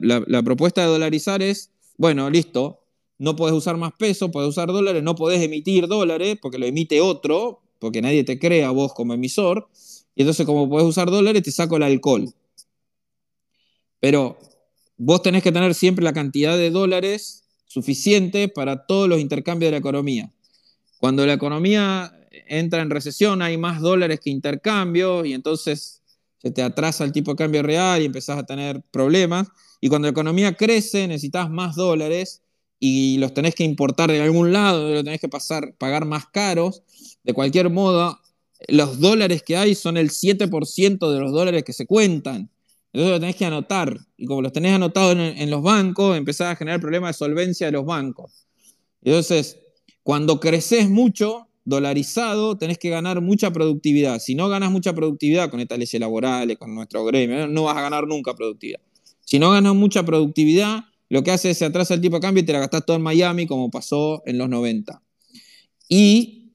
la propuesta de dolarizar es, bueno, listo, no puedes usar más peso, puedes usar dólares, no puedes emitir dólares porque lo emite otro, porque nadie te crea vos como emisor. Y entonces, como puedes usar dólares, te saco el alcohol. Pero vos tenés que tener siempre la cantidad de dólares suficiente para todos los intercambios de la economía. Cuando la economía entra en recesión, hay más dólares que intercambios y entonces se te atrasa el tipo de cambio real y empezás a tener problemas. Y cuando la economía crece, necesitas más dólares y los tenés que importar de algún lado, los tenés que pasar, pagar más caros. De cualquier modo, los dólares que hay son el 7% de los dólares que se cuentan. Entonces lo tenés que anotar. Y como los tenés anotados en, los bancos, empezás a generar problemas de solvencia de los bancos. Entonces, cuando creces mucho, dolarizado, tenés que ganar mucha productividad. Si no ganas mucha productividad con estas leyes laborales, con nuestro gremio, no vas a ganar nunca productividad. Si no ganas mucha productividad, lo que hace es se atrasa el tipo de cambio y te la gastás todo en Miami, como pasó en los 90. Y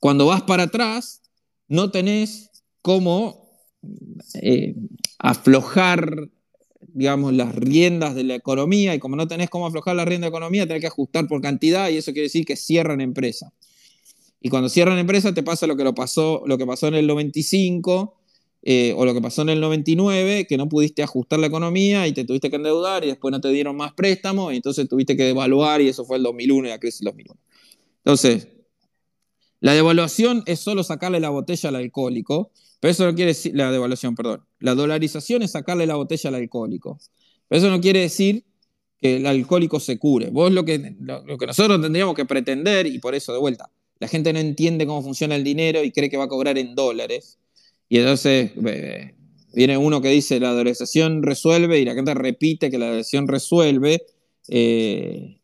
cuando vas para atrás, no tenés cómo eh, aflojar, digamos, las riendas de la economía, y como no tenés cómo aflojar la rienda de economía, tenés que ajustar por cantidad, y eso quiere decir que cierran empresa. Y cuando cierran empresa te pasa lo que, lo pasó, lo que pasó en el 95 eh, o lo que pasó en el 99, que no pudiste ajustar la economía y te tuviste que endeudar y después no te dieron más préstamos y entonces tuviste que devaluar y eso fue el 2001 y la crisis del 2001. Entonces, la devaluación es solo sacarle la botella al alcohólico, pero eso no quiere decir, la devaluación, perdón, la dolarización es sacarle la botella al alcohólico, pero eso no quiere decir que el alcohólico se cure. Vos lo que, lo, que nosotros tendríamos que pretender, y por eso de vuelta, la gente no entiende cómo funciona el dinero y cree que va a cobrar en dólares, y entonces eh, viene uno que dice la dolarización resuelve y la gente repite que la dolarización resuelve, eh,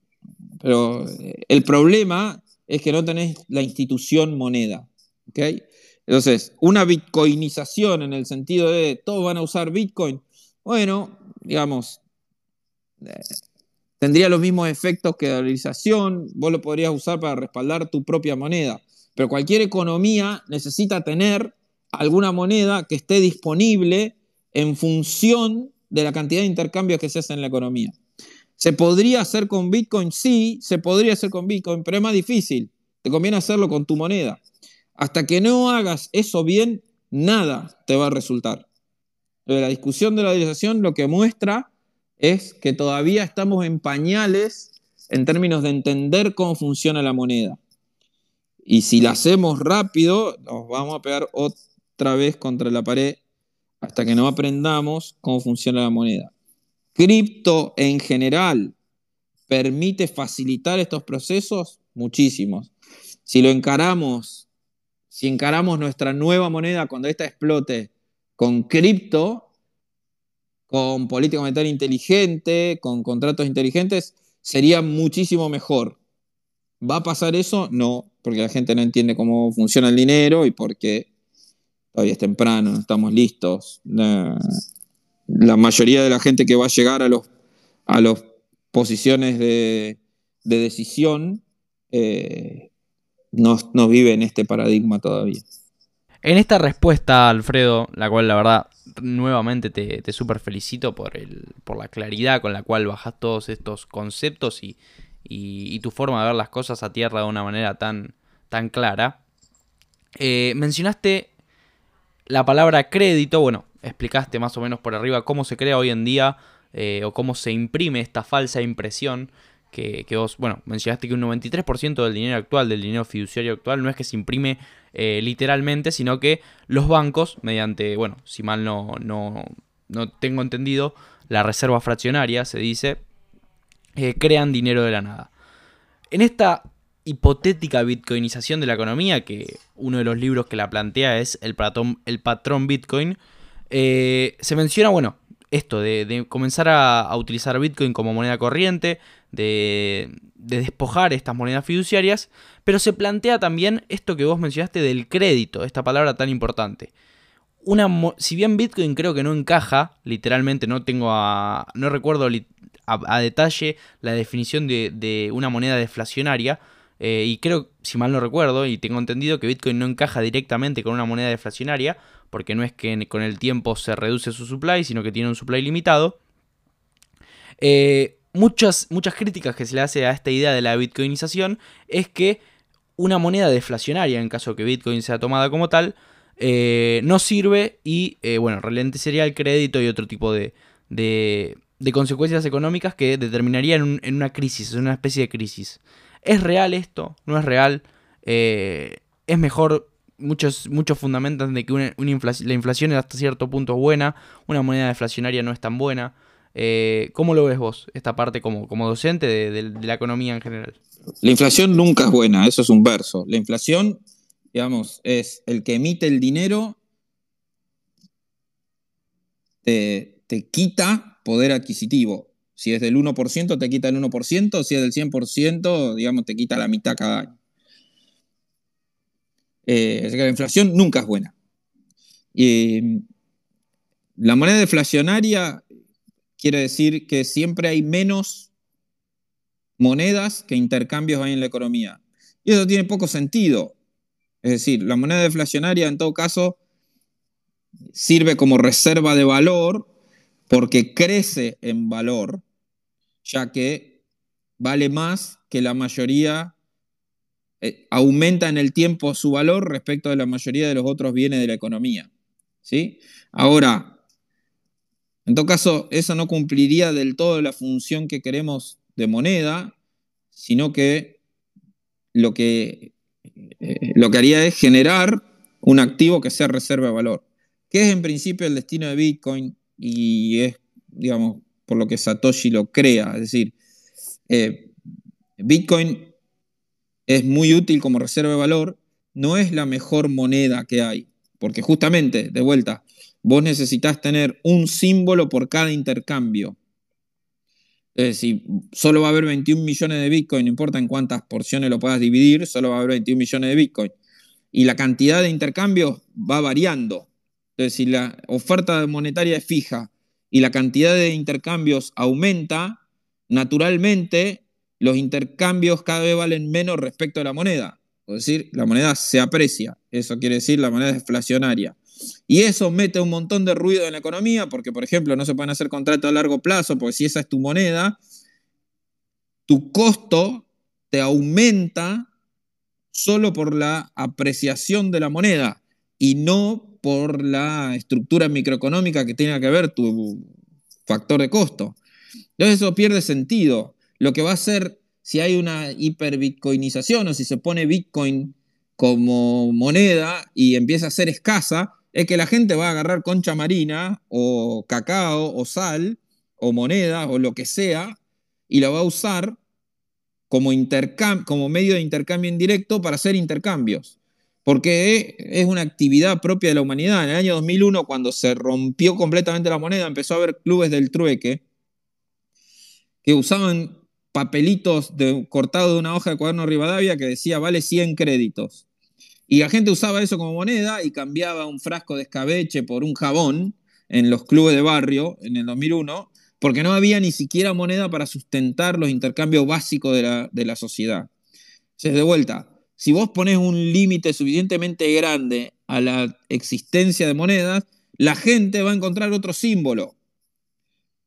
pero el problema es que no tenés la institución moneda. ¿okay? Entonces, una bitcoinización en el sentido de todos van a usar Bitcoin. Bueno, digamos, eh, tendría los mismos efectos que la dolarización, vos lo podrías usar para respaldar tu propia moneda, pero cualquier economía necesita tener alguna moneda que esté disponible en función de la cantidad de intercambios que se hace en la economía. ¿Se podría hacer con Bitcoin? Sí, se podría hacer con Bitcoin, pero es más difícil. Te conviene hacerlo con tu moneda. Hasta que no hagas eso bien, nada te va a resultar. La discusión de la dolarización lo que muestra es que todavía estamos en pañales en términos de entender cómo funciona la moneda. Y si la hacemos rápido, nos vamos a pegar otra vez contra la pared hasta que no aprendamos cómo funciona la moneda. Cripto en general permite facilitar estos procesos muchísimos. Si lo encaramos, si encaramos nuestra nueva moneda cuando esta explote con cripto, con política monetaria inteligente, con contratos inteligentes, sería muchísimo mejor. ¿Va a pasar eso? No, porque la gente no entiende cómo funciona el dinero y porque todavía es temprano, no estamos listos. La, mayoría de la gente que va a llegar a las a los posiciones de, decisión eh, no, no vive en este paradigma todavía. En esta respuesta, Alfredo, la cual la verdad nuevamente te, te super felicito por, el, por la claridad con la cual bajas todos estos conceptos y, y, tu forma de ver las cosas a tierra de una manera tan, tan clara. Eh, mencionaste la palabra crédito, bueno, explicaste más o menos por arriba cómo se crea hoy en día eh, o cómo se imprime esta falsa impresión que, vos, bueno, mencionaste que un 93% del dinero actual, del dinero fiduciario actual, no es que se imprime eh, literalmente, sino que los bancos, mediante, bueno, si mal no, no, no tengo entendido, la reserva fraccionaria, se dice, eh, crean dinero de la nada. En esta hipotética bitcoinización de la economía, que uno de los libros que la plantea es El patrón, Bitcoin, eh, se menciona, bueno, esto de, comenzar a, utilizar Bitcoin como moneda corriente, de, despojar estas monedas fiduciarias, pero se plantea también esto que vos mencionaste del crédito, esta palabra tan importante. Una, si bien Bitcoin creo que no encaja, literalmente no tengo a, no recuerdo a, detalle la definición de, una moneda deflacionaria, eh, y creo, si mal no recuerdo, y tengo entendido que Bitcoin no encaja directamente con una moneda deflacionaria, porque no es que con el tiempo se reduce su supply, sino que tiene un supply limitado. Eh, muchas, muchas críticas que se le hace a esta idea de la bitcoinización es que una moneda deflacionaria, en caso que Bitcoin sea tomada como tal, eh, no sirve y, eh, bueno, realmente el crédito y otro tipo de, de, consecuencias económicas que determinarían en, una crisis, en una especie de crisis. ¿Es real esto? ¿No es real? es mejor muchos, muchos fundamentan de que una, la inflación hasta cierto punto buena, una moneda deflacionaria no es tan buena. Eh, ¿Cómo lo ves vos, esta parte como, como docente de, la economía en general? La inflación nunca es buena, eso es un verso. La inflación, digamos, es el que emite el dinero, te, te quita poder adquisitivo. Si es del 1%, te quita el 1%, si es del 100%, digamos, te quita la mitad cada año. Eh, la inflación nunca es buena. Y la moneda deflacionaria quiere decir que siempre hay menos monedas que intercambios hay en la economía. Y eso tiene poco sentido. Es decir, la moneda deflacionaria en todo caso sirve como reserva de valor porque crece en valor, ya que vale más que la mayoría eh, aumenta en el tiempo su valor respecto de la mayoría de los otros bienes de la economía. ¿sí? Ahora, en todo caso, eso no cumpliría del todo la función que queremos de moneda, sino que lo que, eh, lo que haría es generar un activo que sea reserva de valor, que es en principio el destino de Bitcoin y es, digamos, por lo que Satoshi lo crea. Es decir, eh, Bitcoin es muy útil como reserva de valor, no es la mejor moneda que hay, porque justamente, de vuelta, vos necesitas tener un símbolo por cada intercambio. Es decir, solo va a haber 21 millones de Bitcoin, no importa en cuántas porciones lo puedas dividir, solo va a haber 21 millones de Bitcoin. Y la cantidad de intercambios va variando. Entonces, si la oferta monetaria es fija y la cantidad de intercambios aumenta, naturalmente los intercambios cada vez valen menos respecto a la moneda. Es decir, la moneda se aprecia. Eso quiere decir la moneda es deflacionaria. Y eso mete un montón de ruido en la economía, porque, por ejemplo, no se pueden hacer contratos a largo plazo, porque si esa es tu moneda, tu costo te aumenta solo por la apreciación de la moneda y no por la estructura microeconómica que tiene que ver tu factor de costo. Entonces eso pierde sentido. Lo que va a hacer si hay una hiperbitcoinización o si se pone Bitcoin como moneda y empieza a ser escasa, es que la gente va a agarrar concha marina o cacao o sal o moneda o lo que sea y la va a usar como, como medio de intercambio indirecto para hacer intercambios. Porque es una actividad propia de la humanidad. En el año 2001, cuando se rompió completamente la moneda, empezó a haber clubes del trueque que usaban papelitos cortados de una hoja de cuaderno Rivadavia que decía vale 100 créditos. Y la gente usaba eso como moneda y cambiaba un frasco de escabeche por un jabón en los clubes de barrio en el 2001, porque no había ni siquiera moneda para sustentar los intercambios básicos de la, de la sociedad. Entonces, de vuelta, si vos pones un límite suficientemente grande a la existencia de monedas, la gente va a encontrar otro símbolo.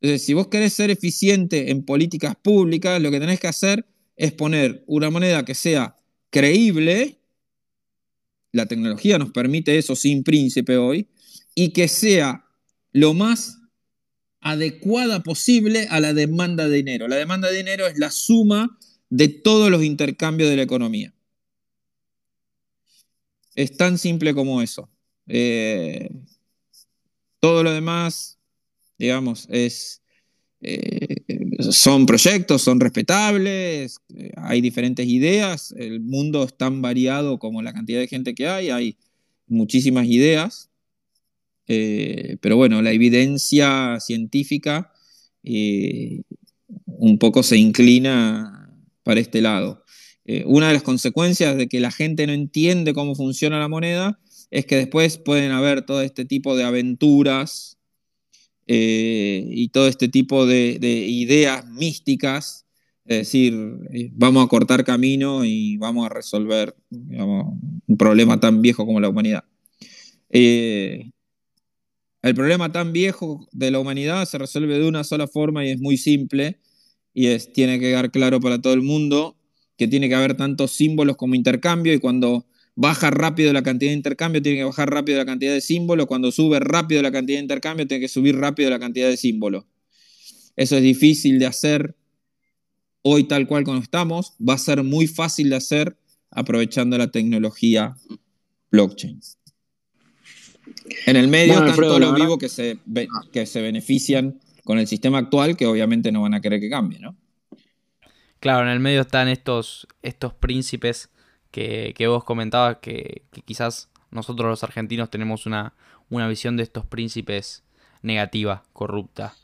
Entonces, si vos querés ser eficiente en políticas públicas, lo que tenés que hacer es poner una moneda que sea creíble la tecnología nos permite eso sin príncipe hoy, y que sea lo más adecuada posible a la demanda de dinero. La demanda de dinero es la suma de todos los intercambios de la economía. Es tan simple como eso. Eh, todo lo demás, digamos, es, eh, son proyectos, son respetables, eh, hay diferentes ideas, el mundo es tan variado como la cantidad de gente que hay, hay muchísimas ideas, pero bueno, la evidencia científica un poco se inclina para este lado. Una de las consecuencias de que la gente no entiende cómo funciona la moneda es que después pueden haber todo este tipo de aventuras eh, y todo este tipo de, ideas místicas, es decir, eh, vamos a cortar camino y vamos a resolver un problema tan viejo como la humanidad. Eh, el problema tan viejo de la humanidad se resuelve de una sola forma y es muy simple y tiene que quedar claro para todo el mundo que tiene que haber tantos símbolos como intercambio y cuando baja rápido la cantidad de intercambio, tiene que bajar rápido la cantidad de símbolos. Cuando sube rápido la cantidad de intercambio, tiene que subir rápido la cantidad de símbolos. Eso es difícil de hacer hoy tal cual como estamos. Va a ser muy fácil de hacer aprovechando la tecnología blockchain. En el medio están todos los vivos que se, que se benefician con el sistema actual, que obviamente no van a querer que cambie, ¿no? Claro, en el medio están estos, estos príncipes que, vos comentabas que, quizás nosotros los argentinos tenemos una, visión de estos príncipes negativa, corrupta.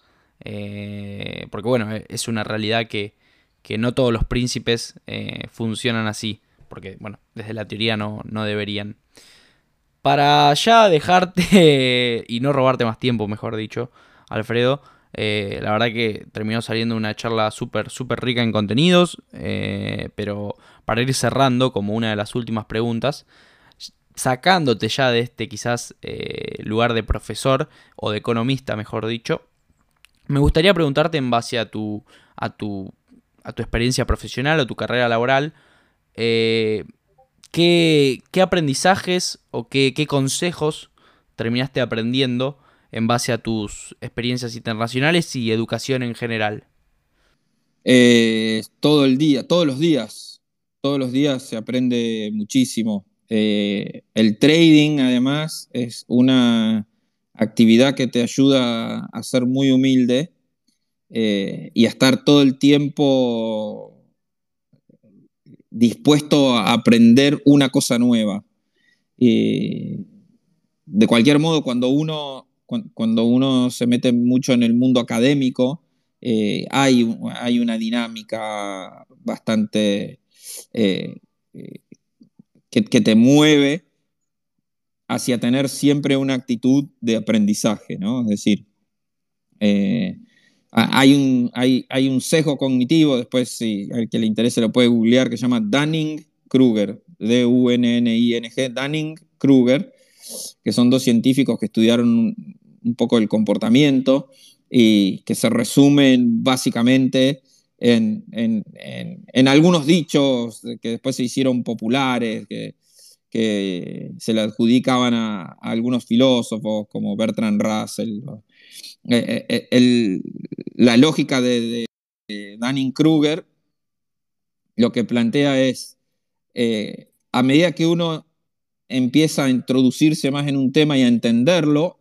Eh, porque bueno, e, es una realidad que, no todos los príncipes eh, funcionan así. Porque bueno, desde la teoría no, no deberían. Para ya dejarte y no robarte más tiempo, mejor dicho, Alfredo, eh, la verdad que terminó saliendo una charla súper, súper rica en contenidos, eh, pero para ir cerrando como una de las últimas preguntas, sacándote ya de este quizás eh, lugar de profesor o de economista, mejor dicho, me gustaría preguntarte en base a tu, a tu, a tu experiencia profesional o tu carrera laboral, ¿qué, ¿qué, aprendizajes o qué, qué consejos terminaste aprendiendo en base a tus experiencias internacionales y educación en general? Eh, todo el día, todos los días, todos los días se aprende muchísimo. Eh, el trading, además, es una actividad que te ayuda a ser muy humilde eh, y a estar todo el tiempo dispuesto a aprender una cosa nueva. de cualquier modo, cuando uno cuando uno se mete mucho en el mundo académico, eh, hay, una dinámica bastante eh, eh, que, te mueve hacia tener siempre una actitud de aprendizaje, ¿no? Es decir, hay un, hay, hay un sesgo cognitivo, después si al que le interese lo puede googlear, que se llama Dunning-Kruger, D-U-N-N-I-N-G, Dunning-Kruger, que son dos científicos que estudiaron un, poco el comportamiento y que se resumen básicamente en, en, en, algunos dichos que después se hicieron populares, que, que se le adjudicaban a, algunos filósofos como Bertrand Russell, eh, eh, eh, la lógica de, Dunning-Kruger lo que plantea es, a medida que uno empieza a introducirse más en un tema y a entenderlo,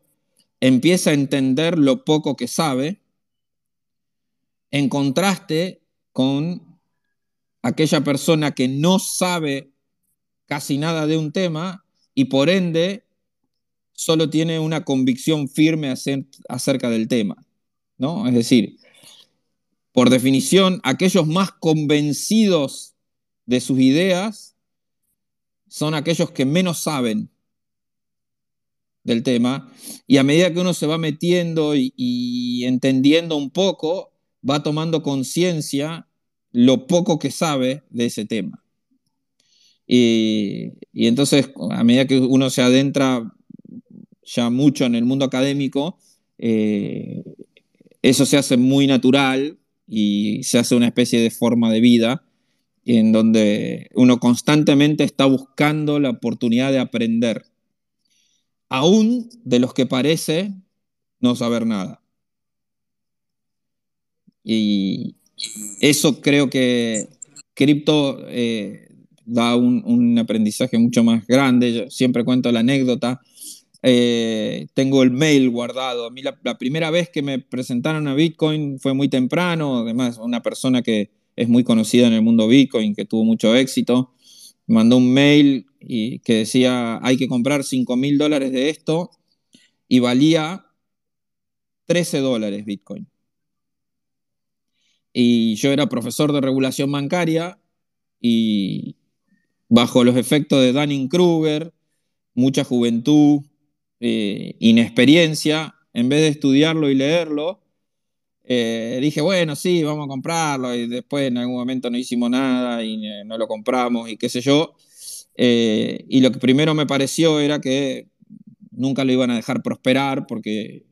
empieza a entender lo poco que sabe, en contraste con aquella persona que no sabe casi nada de un tema y por ende solo tiene una convicción firme acerca del tema. ¿no? Es decir, por definición, aquellos más convencidos de sus ideas son aquellos que menos saben del tema y a medida que uno se va metiendo y, entendiendo un poco, va tomando conciencia lo poco que sabe de ese tema. Y, entonces, a medida que uno se adentra ya mucho en el mundo académico, eh, eso se hace muy natural y se hace una especie de forma de vida en donde uno constantemente está buscando la oportunidad de aprender, aún de los que parece no saber nada. Y eso creo que cripto eh, da un, un, aprendizaje mucho más grande. Yo siempre cuento la anécdota eh, tengo el mail guardado. A mí la, primera vez que me presentaron a Bitcoin fue muy temprano, además una persona que es muy conocida en el mundo Bitcoin, que tuvo mucho éxito, mandó un mail y que decía hay que comprar 5 mil dólares de esto y valía 13 dólares Bitcoin. Y yo era profesor de regulación bancaria y bajo los efectos de Dunning-Kruger, mucha juventud, eh, inexperiencia, en vez de estudiarlo y leerlo, eh, dije, bueno, sí, vamos a comprarlo, y después en algún momento no hicimos nada y eh, no lo compramos y qué sé yo. y lo que primero me pareció era que nunca lo iban a dejar prosperar porque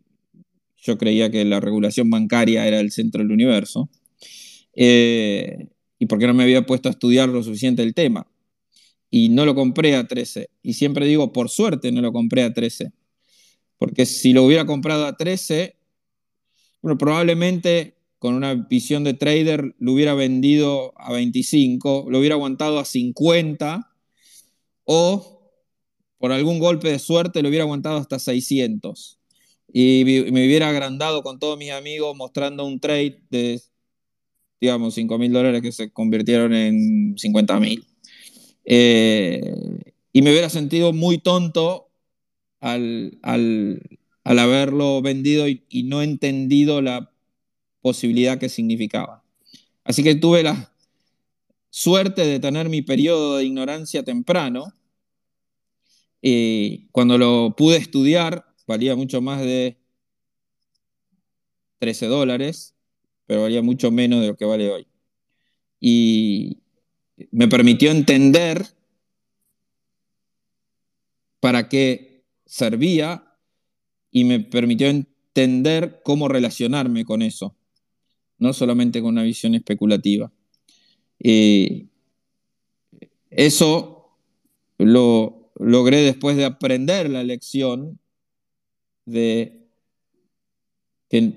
yo creía que la regulación bancaria era el centro del universo. y porque no me había puesto a estudiar lo suficiente el tema y no lo compré a 13. Y siempre digo, por suerte no lo compré a 13. Porque si lo hubiera comprado a 13, bueno, probablemente con una visión de trader lo hubiera vendido a 25, lo hubiera aguantado a 50 o por algún golpe de suerte lo hubiera aguantado hasta 600. Y me hubiera agrandado con todos mis amigos mostrando un trade de, digamos, 5 mil dólares que se convirtieron en 50 mil. Eh, y me hubiera sentido muy tonto al, haberlo vendido y, no entendido la posibilidad que significaba. Así que tuve la suerte de tener mi periodo de ignorancia temprano. Y cuando lo pude estudiar, valía mucho más de 13 dólares, pero valía mucho menos de lo que vale hoy. Y, me permitió entender para qué servía y me permitió entender cómo relacionarme con eso, no solamente con una visión especulativa. eso lo logré después de aprender la lección de que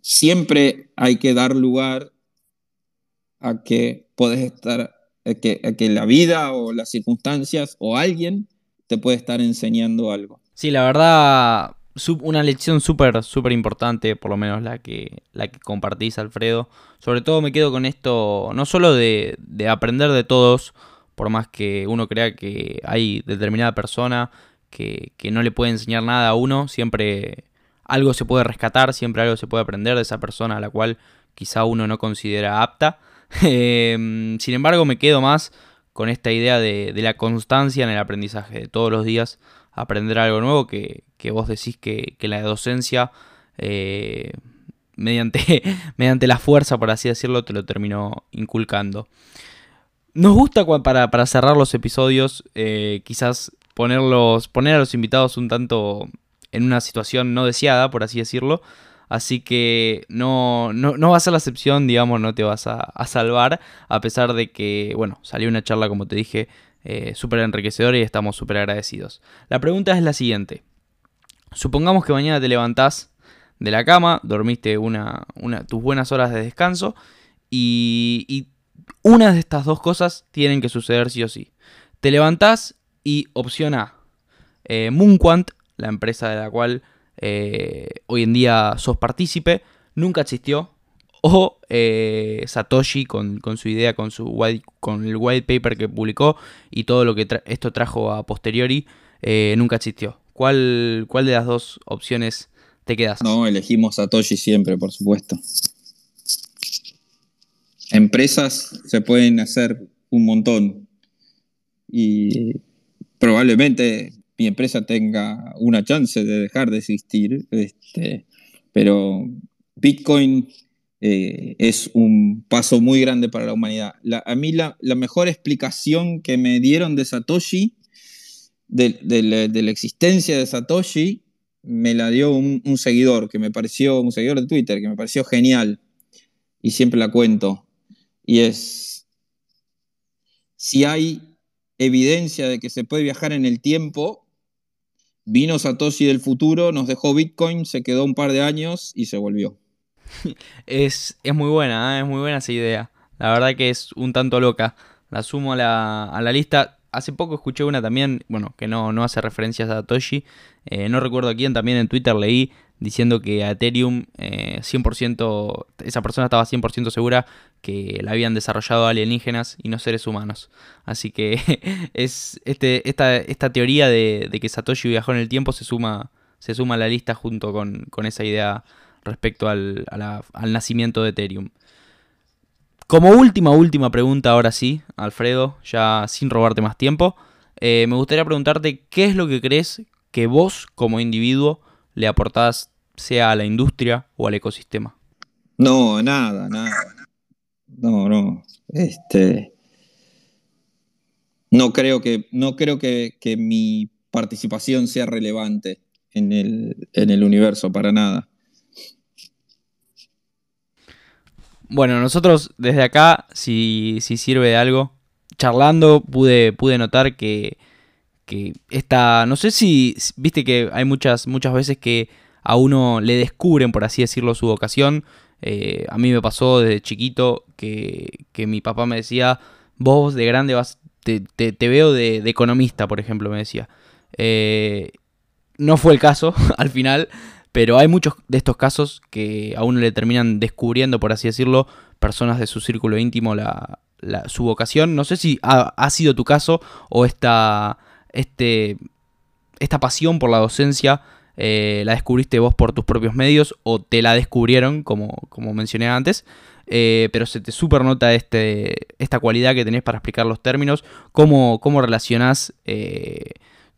siempre hay que dar lugar a que puedes estar que, que la vida o las circunstancias o alguien te puede estar enseñando algo. Sí, la verdad, una lección súper, súper importante, por lo menos la que, la que compartís, Alfredo. Sobre todo me quedo con esto, no solo de, de aprender de todos, por más que uno crea que hay determinada persona que, que, no le puede enseñar nada a uno, siempre algo se puede rescatar, siempre algo se puede aprender de esa persona a la cual quizá uno no considera apta. Em, sin embargo, me quedo más con esta idea de, la constancia en el aprendizaje, de todos los días aprender algo nuevo, que, vos decís que, la docencia eh, mediante, mediante la fuerza, por así decirlo, te lo terminó inculcando. Nos gusta para, para cerrar los episodios, eh, quizás ponerlos, poner a los invitados un tanto en una situación no deseada, por así decirlo. Así que no, no, va a la excepción, digamos, no te vas a, salvar, a pesar de que, bueno, salió una charla, como te dije, eh, súper enriquecedora y estamos súper agradecidos. La pregunta es la siguiente. Supongamos que mañana te levantás de la cama, dormiste una, tus buenas horas de descanso y, y una de estas dos cosas tienen que suceder sí o sí. Te levantás y opción A, eh, Moonquant, la empresa de la cual eh, hoy en día sos partícipe, nunca existió. O eh, Satoshi con, su idea, con, su white, con el white paper que publicó y todo lo que esto trajo a posteriori, eh, nunca existió. ¿Cuál, ¿Cuál de las dos opciones te quedas? No, elegimos Satoshi siempre, por supuesto. Empresas se pueden hacer un montón y probablemente mi empresa tenga una chance de dejar de existir, este, pero Bitcoin eh, es un paso muy grande para la humanidad. a mí la, mejor explicación que me dieron de Satoshi, de, la, existencia de Satoshi, me la dio un, un, seguidor que me pareció, un seguidor de Twitter, que me pareció genial y siempre la cuento. Y es, si hay evidencia de que se puede viajar en el tiempo, Vino Satoshi del futuro, nos dejó Bitcoin, se quedó un par de años y se volvió. Es, es muy buena, ¿eh? es muy buena esa idea. La verdad que es un tanto loca. La sumo a la, a la lista. Hace poco escuché una también, bueno, que no, no hace referencia a Satoshi. Eh, no recuerdo a quién, también en Twitter leí diciendo que a Ethereum 100%, eh, esa persona estaba 100% segura que la habían desarrollado alienígenas y no seres humanos. Así que es este, esta, esta teoría de, que Satoshi viajó en el tiempo se suma, se suma a la lista junto con, esa idea respecto al, al nacimiento de Ethereum. Como última, última pregunta, ahora sí, Alfredo, ya sin robarte más tiempo, eh, me gustaría preguntarte qué es lo que crees que vos como individuo le aportás sea a la industria o al ecosistema? No, nada, nada. No, no. Este. No creo que, no creo que, mi participación sea relevante en el, en el universo, para nada. Bueno, nosotros desde acá, si, si sirve de algo, charlando pude, pude notar que que esta, no sé si, viste que hay muchas, muchas veces que a uno le descubren, por así decirlo, su vocación. Eh, a mí me pasó desde chiquito que, que, mi papá me decía, vos de grande vas, te, te, veo de, economista, por ejemplo, me decía. Eh, no fue el caso al final, pero hay muchos de estos casos que a uno le terminan descubriendo, por así decirlo, personas de su círculo íntimo la, su vocación. No sé si ha, sido tu caso o esta este, esta pasión por la docencia eh, la descubriste vos por tus propios medios o te la descubrieron, como, como mencioné antes. Eh, pero se te super nota este, esta cualidad que tenés para explicar los términos, cómo, cómo relacionás eh,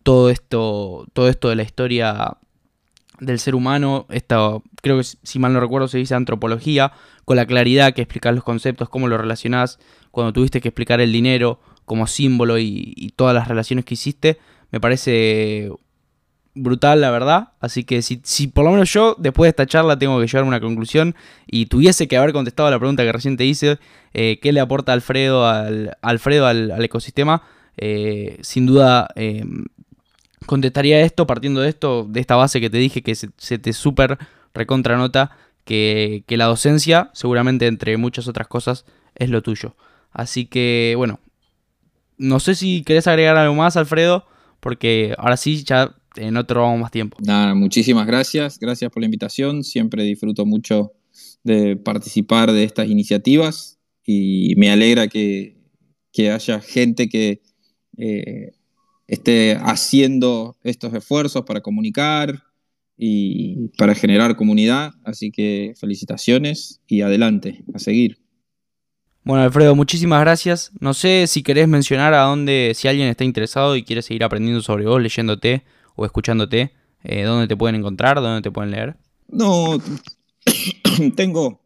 todo, esto, todo esto de la historia del ser humano, esta, creo que si mal no recuerdo se dice antropología, con la claridad que explicás los conceptos, cómo lo relacionás, cuando tuviste que explicar el dinero, como símbolo y, todas las relaciones que hiciste, me parece brutal, la verdad. Así que si, si, por lo menos yo, después de esta charla, tengo que llegar a una conclusión y tuviese que haber contestado la pregunta que recién te hice, eh, ¿qué le aporta Alfredo al, Alfredo al, ecosistema? Eh, sin duda eh, contestaría esto partiendo de esto, de esta base que te dije que se, te súper recontranota que, que la docencia, seguramente entre muchas otras cosas, es lo tuyo. Así que, bueno, no sé si querés agregar algo más, Alfredo, porque ahora sí, ya no te robamos más tiempo. Nada, muchísimas gracias. Gracias por la invitación. Siempre disfruto mucho de participar de estas iniciativas y me alegra que, haya gente que eh, esté haciendo estos esfuerzos para comunicar y para generar comunidad. Así que felicitaciones y adelante, a seguir. Bueno, Alfredo, muchísimas gracias. No sé si querés mencionar a dónde, si alguien está interesado y quiere seguir aprendiendo sobre vos, leyéndote o escuchándote, eh, dónde te pueden encontrar, dónde te pueden leer. No, tengo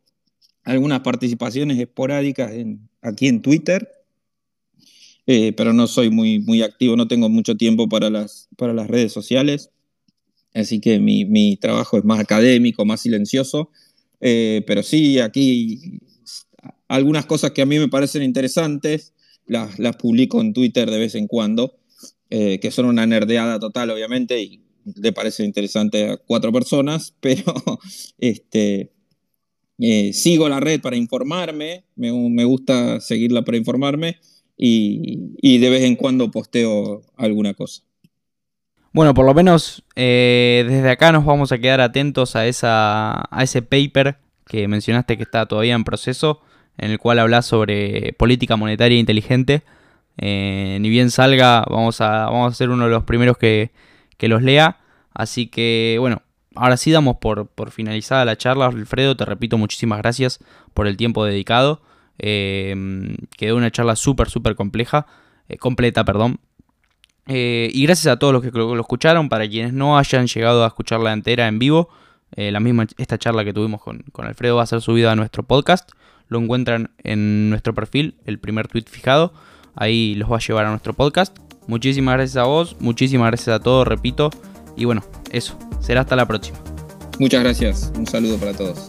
algunas participaciones esporádicas aquí en Twitter, eh, pero no soy muy, muy activo, no tengo mucho tiempo para las, para las redes sociales, así que mi, trabajo es más académico, más silencioso, eh, pero sí, aquí algunas cosas que a mí me parecen interesantes, las, las publico en Twitter de vez en cuando, eh, que son una nerdeada total, obviamente, y le parece interesante a cuatro personas, pero este, eh, sigo la red para informarme, me, me, gusta seguirla para informarme y, de vez en cuando posteo alguna cosa. Bueno, por lo menos eh, desde acá nos vamos a quedar atentos a, esa, a ese paper que mencionaste que está todavía en proceso, en el cual habla sobre política monetaria inteligente. Eh, ni bien salga, vamos a, vamos a ser uno de los primeros que, que los lea. Así que bueno, ahora sí damos por, por, finalizada la charla. Alfredo, te repito, muchísimas gracias por el tiempo dedicado. Eh, quedó una charla súper, súper compleja, eh, completa, perdón. Eh, y gracias a todos los que lo, escucharon, para quienes no hayan llegado a escucharla entera en vivo, la misma esta charla que tuvimos con, con, Alfredo va a ser subida a nuestro podcast. Lo encuentran en nuestro perfil, el primer tweet fijado. Ahí los va a llevar a nuestro podcast. Muchísimas gracias a vos, muchísimas gracias a todos, repito. Y bueno, eso, será hasta la próxima. Muchas gracias, un saludo para todos.